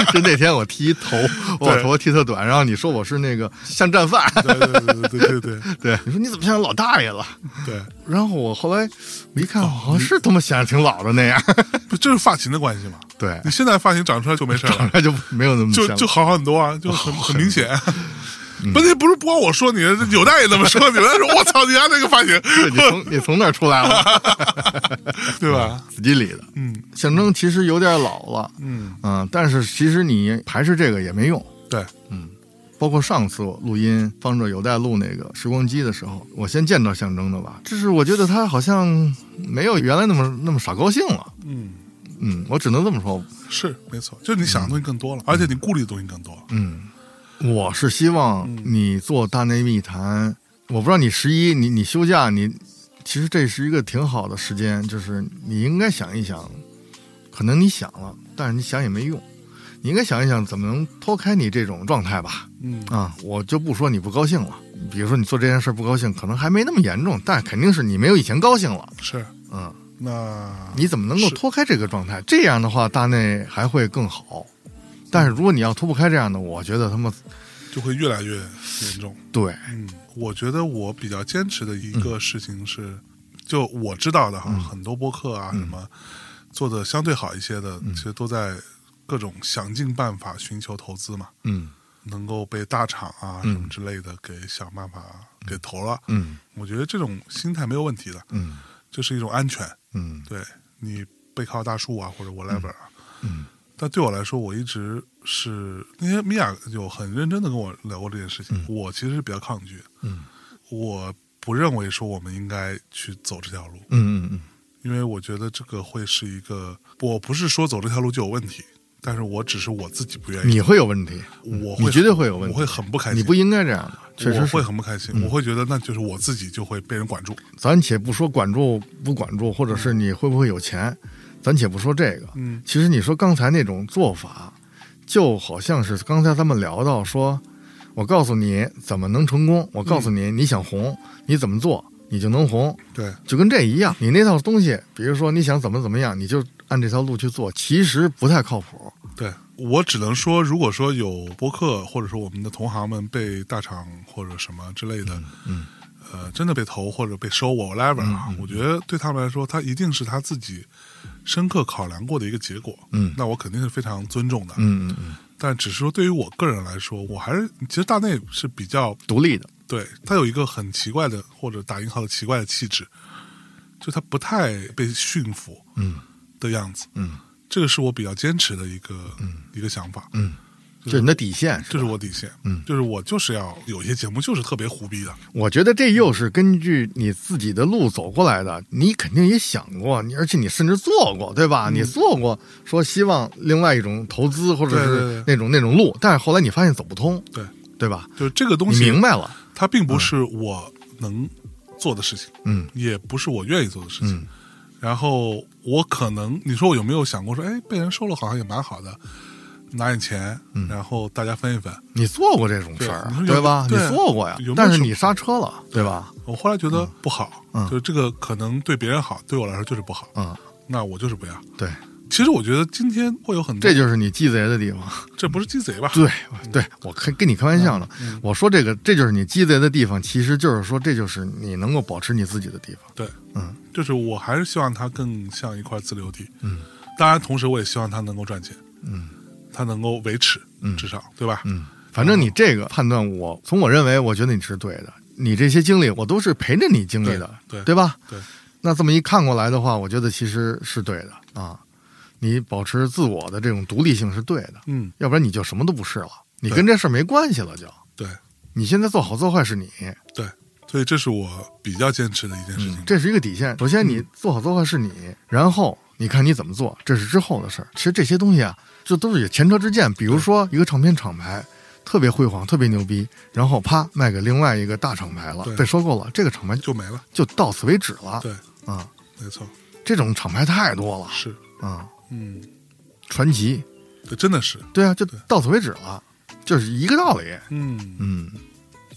就那天我剃一头，我头发剃特短，然后你说我是那个像战犯，对对对对对对，对你说你怎么像老大爷了？对，然后我后来没看，好像是他妈显得挺老的那样，不就是发型的关系吗？对，你现在发型长出来就没事，长出来就没有那么就就好很多啊，就很很明显。问题不是不光我说你，有代也这么说，有代说我操你丫那个发型，你从 你从那儿出来了，对吧？死机里的嗯象征其实有点老了，嗯，嗯，但是其实你排斥这个也没用。对，嗯包括上次我录音方着有带录那个时光机的时候，我先见到象征的吧，就是我觉得他好像没有原来那么那么傻高兴了。嗯，嗯，我只能这么说。是没错，就是你想的东西更多了，而且你顾虑的东西更多了。嗯，我是希望你做大内密谈，我不知道你十一你你休假你，其实这是一个挺好的时间，就是你应该想一想，可能你想了，但是你想也没用。你应该想一想怎么能脱开你这种状态吧。嗯啊，我就不说你不高兴了，比如说你做这件事不高兴，可能还没那么严重，但肯定是你没有以前高兴了。是，嗯，那你怎么能够脱开这个状态？这样的话，大内还会更好。但是如果你要脱不开这样的，我觉得他们就会越来越严重。对，嗯，我觉得我比较坚持的一个事情是，就我知道的哈，很多播客啊什么做的相对好一些的，其实都在各种想尽办法寻求投资嘛，嗯能够被大厂啊嗯什么之类的给想办法给投了。嗯我觉得这种心态没有问题的，嗯这是一种安全。嗯对你背靠大树啊，或者 whatever 啊。嗯但对我来说，我一直是那天米娅有很认真的跟我聊过这件事情，我其实是比较抗拒。嗯我不认为说我们应该去走这条路，嗯嗯嗯因为我觉得这个会是一个，我不是说走这条路就有问题，但是我只是我自己不愿意，你会有问题，我会你绝对会有问题，我会很不开心，你不应该这样的，确实我会。很不开心，我会觉得那就是我自己就会被人管住，咱且不说管住不管住，或者是你会不会有钱，咱且不说这个。嗯其实你说刚才那种做法，就好像是刚才咱们聊到说，我告诉你怎么能成功，我告诉你你想红，你怎么做你就能红，对，就跟这一样。你那套东西，比如说你想怎么怎么样，你就按这条路去做，其实不太靠谱。对我只能说，如果说有博客或者说我们的同行们被大厂或者什么之类的，嗯呃，真的被投或者被收我 whatever 啊，我觉得对他们来说，他一定是他自己深刻考量过的一个结果。嗯那我肯定是非常尊重的。嗯嗯嗯，但只是说对于我个人来说，我还是其实大内是比较独立的，对他有一个很奇怪的或者打引号的奇怪的气质，就他不太被驯服嗯的样子。嗯这个是我比较坚持的一个、嗯一个想法。嗯这是你的底线。这是我底线，嗯，就是我就是要有一些节目就是特别胡逼的，我觉得这又是根据你自己的路走过来的，你肯定也想过，你而且你甚至做过，对吧？你做过说希望另外一种投资或者是那种那种路，但是后来你发现走不通，对，对吧？就是这个东你西，明白了，它并不是我能做的事情，嗯也不是我愿意做的事情。嗯然后我可能，你说我有没有想过说，哎，被人收了好像也蛮好的，拿点钱，然后大家分一分。你做过这种事儿对吧？你做过呀但是你刹车了，对吧？我后来觉得不好，嗯就是这个可能对别人好，对我来说就是不好，嗯，那我就是不要。对，其实我觉得今天会有很多，这就是你鸡贼的地方。这不是鸡贼吧？对，对我开跟你开玩笑呢。嗯我说这个，这就是你鸡贼的地方，其实就是说，这就是你能够保持你自己的地方。对，嗯，就是我还是希望它更像一块自留地。嗯，当然，同时我也希望它能够赚钱，嗯它能够维持，嗯至少对吧？嗯，反正你这个判断我，从我认为，我觉得你是对的。你这些经历，我都是陪着你经历的，对对对吧？对。那这么一看过来的话，我觉得其实是对的啊。你保持自我的这种独立性是对的，嗯，要不然你就什么都不是了，你跟这事儿没关系了就。对你现在做好做坏是你，对，所以这是我比较坚持的一件事情。嗯这是一个底线。首先，你做好做坏是你，然后你看你怎么做，这是之后的事儿。其实这些东西啊，这都是有前车之鉴。比如说，一个唱片厂牌特别辉煌、特别牛逼，然后啪卖给另外一个大厂牌了，被收购了，这个厂牌就就没了。就到此为止了。对，啊、没错，这种厂牌太多了是，啊、嗯，传奇，这，真的是，对啊，就到此为止了，就是一个道理。嗯，嗯，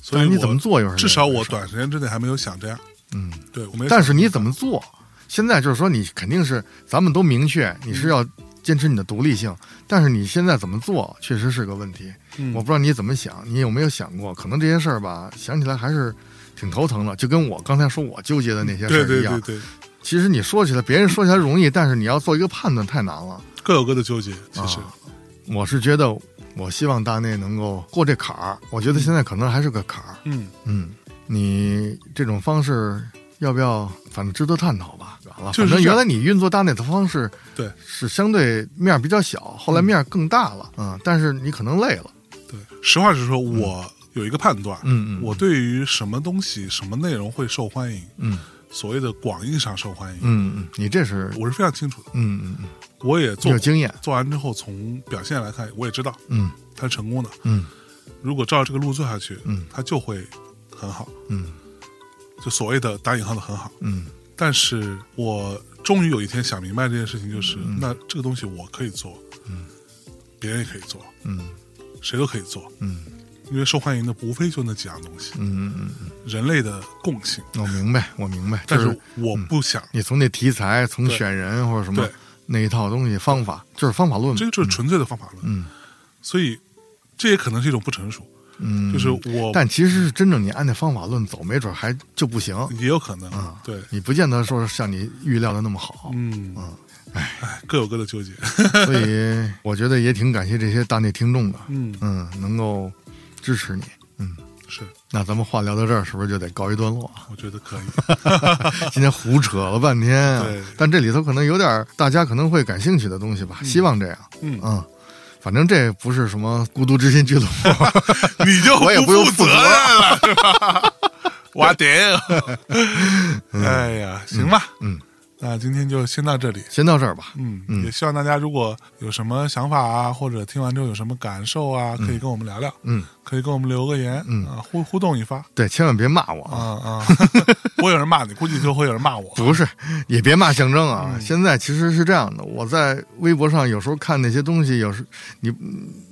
所以你怎么做又是至少我短时间之内还没有想这样。嗯。对，我没有。但是你怎么做？现在就是说，你肯定是咱们都明确你是要坚持你的独立性，但是你现在怎么做，确实是个问题。嗯，我不知道你怎么想，你有没有想过？可能这些事儿吧，想起来还是挺头疼的，就跟我刚才说我纠结的那些事儿一样。对对对，其实你说起来，别人说起来容易，但是你要做一个判断太难了。各有各的纠结。其实，啊我是觉得，我希望大内能够过这坎儿。我觉得现在可能还是个坎儿。嗯，嗯，你这种方式要不要？反正值得探讨吧。完了，就是原来你运作大内的方式对是相对面儿比较小，后来面儿更大了。嗯，但是你可能累了。对，实话实说，我有一个判断。嗯嗯，我对于什么东西、什么内容会受欢迎，嗯所谓的广义上受欢迎，嗯嗯，你这是我是非常清楚的。嗯嗯嗯，我也做有经验。做完之后，从表现来看，我也知道嗯它是成功的。嗯如果照着这个路做下去，嗯它就会很好，嗯就所谓的打引号的很好。嗯但是我终于有一天想明白这件事情，就是、嗯那这个东西我可以做，嗯，别人也可以做，嗯谁都可以做，嗯因为受欢迎的无非就那几样东西，嗯嗯嗯，人类的共性。我明白，我明白。但是我不想，你从那题材、从选人或者什么对那一套东西方法，就是方法论这。这就是纯粹的方法论。嗯所以这也可能是一种不成熟，嗯，就是我但其实是真正你按那方法论走，没准还就不行。也有可能，嗯对，你不见得说像你预料的那么好。嗯嗯，哎，各有各的纠结，所以我觉得也挺感谢这些大内听众的，嗯，嗯，能够支持你。嗯，是，那咱们话聊到这儿，是不是就得告一段落？我觉得可以 今天胡扯了半天但这里头可能有点大家可能会感兴趣的东西吧，希望这样。嗯，嗯，反正这不是什么孤独之心俱乐部，你就我也不用负责。任了，是吧？我顶，哎呀，行吧，嗯，那今天就先到这里。先到这儿吧。嗯，嗯也希望大家如果有什么想法啊，或者听完之后有什么感受啊，可以跟我们聊聊，嗯，可以跟我们留个言，嗯啊，互互动一发，对，千万别骂我啊啊！我，有人骂你，估计就会有人骂我。不是，也别骂象征啊！嗯现在其实是这样的，我在微博上有时候看那些东西，有时你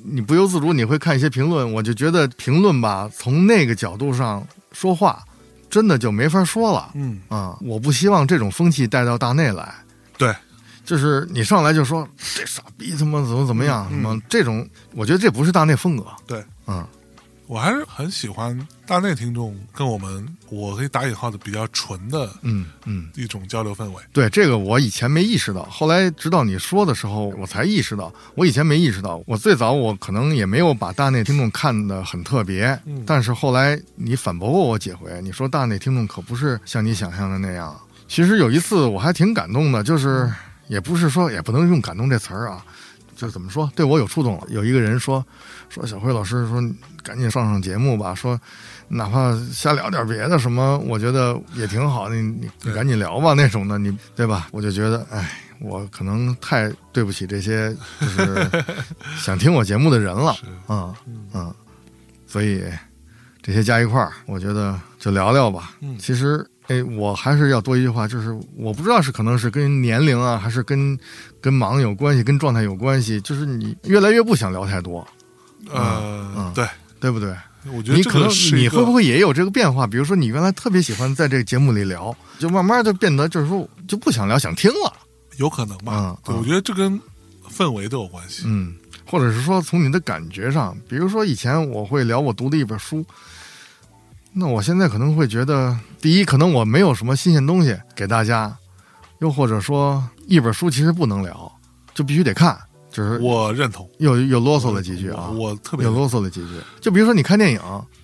你不由自主你会看一些评论，我就觉得评论吧，从那个角度上说话，真的就没法说了嗯，啊！我不希望这种风气带到大内来。对，就是你上来就说这傻逼他妈怎么怎么样，嗯什么这种，我觉得这不是大内风格。对，嗯我还是很喜欢大内听众跟我们，我可以打引号的比较纯的嗯嗯，一种交流氛围。对这个我以前没意识到，后来直到你说的时候，我才意识到，我以前没意识到。我最早我可能也没有把大内听众看得很特别，嗯但是后来你反驳过我几回，你说大内听众可不是像你想象的那样。其实有一次我还挺感动的，就是也不是说也不能用感动这词儿啊。就怎么说，对我有触动了。有一个人说说小辉老师说赶紧上上节目吧，说哪怕瞎聊点别的什么，我觉得也挺好。你你你赶紧聊吧那种的，你对吧？我就觉得哎，我可能太对不起这些就是想听我节目的人了，嗯嗯，所以这些加一块儿，我觉得就聊聊吧。嗯其实。哎，我还是要多一句话，就是我不知道是可能是跟年龄啊，还是跟跟忙有关系，跟状态有关系，就是你越来越不想聊太多，呃，嗯对，对不对？我觉得你可能你会不会也有这个变化？比如说，你原来特别喜欢在这个节目里聊，就慢慢就变得就是说就不想聊，想听了，有可能吧？嗯对，嗯我觉得这跟氛围都有关系。嗯，或者是说从你的感觉上，比如说以前我会聊我读的一本书，那我现在可能会觉得，第一，可能我没有什么新鲜东西给大家，又或者说一本书其实不能聊，就必须得看，就是我认同又又啰嗦了几句啊，我我特别又啰嗦了几句。就比如说你看电影，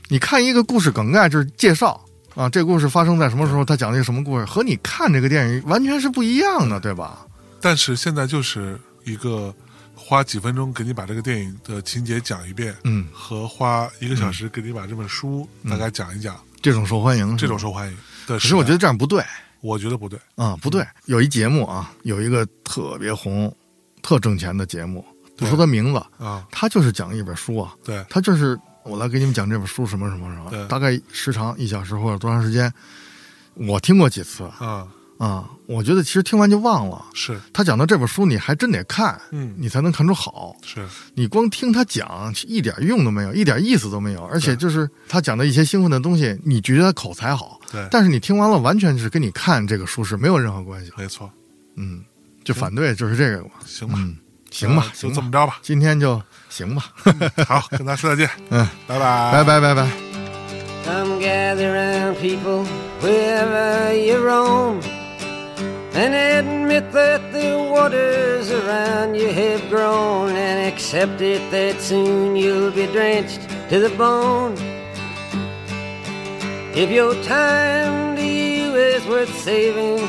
你看一个故事梗概就是介绍啊，这故事发生在什么时候，他讲的一个什么故事，和你看这个电影完全是不一样的，对吧？但是现在就是一个花几分钟给你把这个电影的情节讲一遍，嗯，和花一个小时给你把这本书大概讲一讲，这种受欢迎，这种受欢迎的时代。可是我觉得这样不对。我觉得不对。啊、不对，有一节目啊，有一个特别红、特挣钱的节目，不说他名字，啊，他就是讲一本书啊，对，他就是我来给你们讲这本书什么什么什么，大概时长一小时或者多长时间，我听过几次。啊、啊，我觉得其实听完就忘了。是，他讲的这本书，你还真得看，嗯，你才能看出好。是，你光听他讲，一点用都没有，一点意思都没有。而且就是他讲的一些兴奋的东西，你觉得他口才好，对，但是你听完了，完全是跟你看这个书是没有任何关系。没错。嗯，就反对就是这个嘛。行吧，嗯，行吧那，就行吧，这么着吧。今天就行吧。好，跟大家说再见，嗯，拜拜，拜。拜拜拜。 Come gather round, people, wherever you roam, and admit that the waters around you have grown, and accept it that soon you'll be drenched to the bone. If your time to you is worth saving,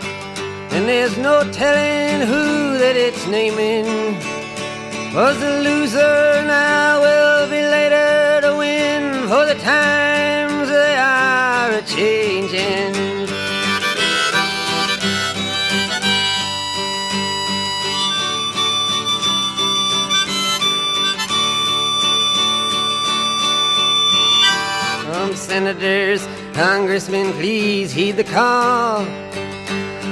And there's no telling who that it's naming. Was the loser now will be later to win, for the times they are a changing. Senators, congressmen, please heed the call.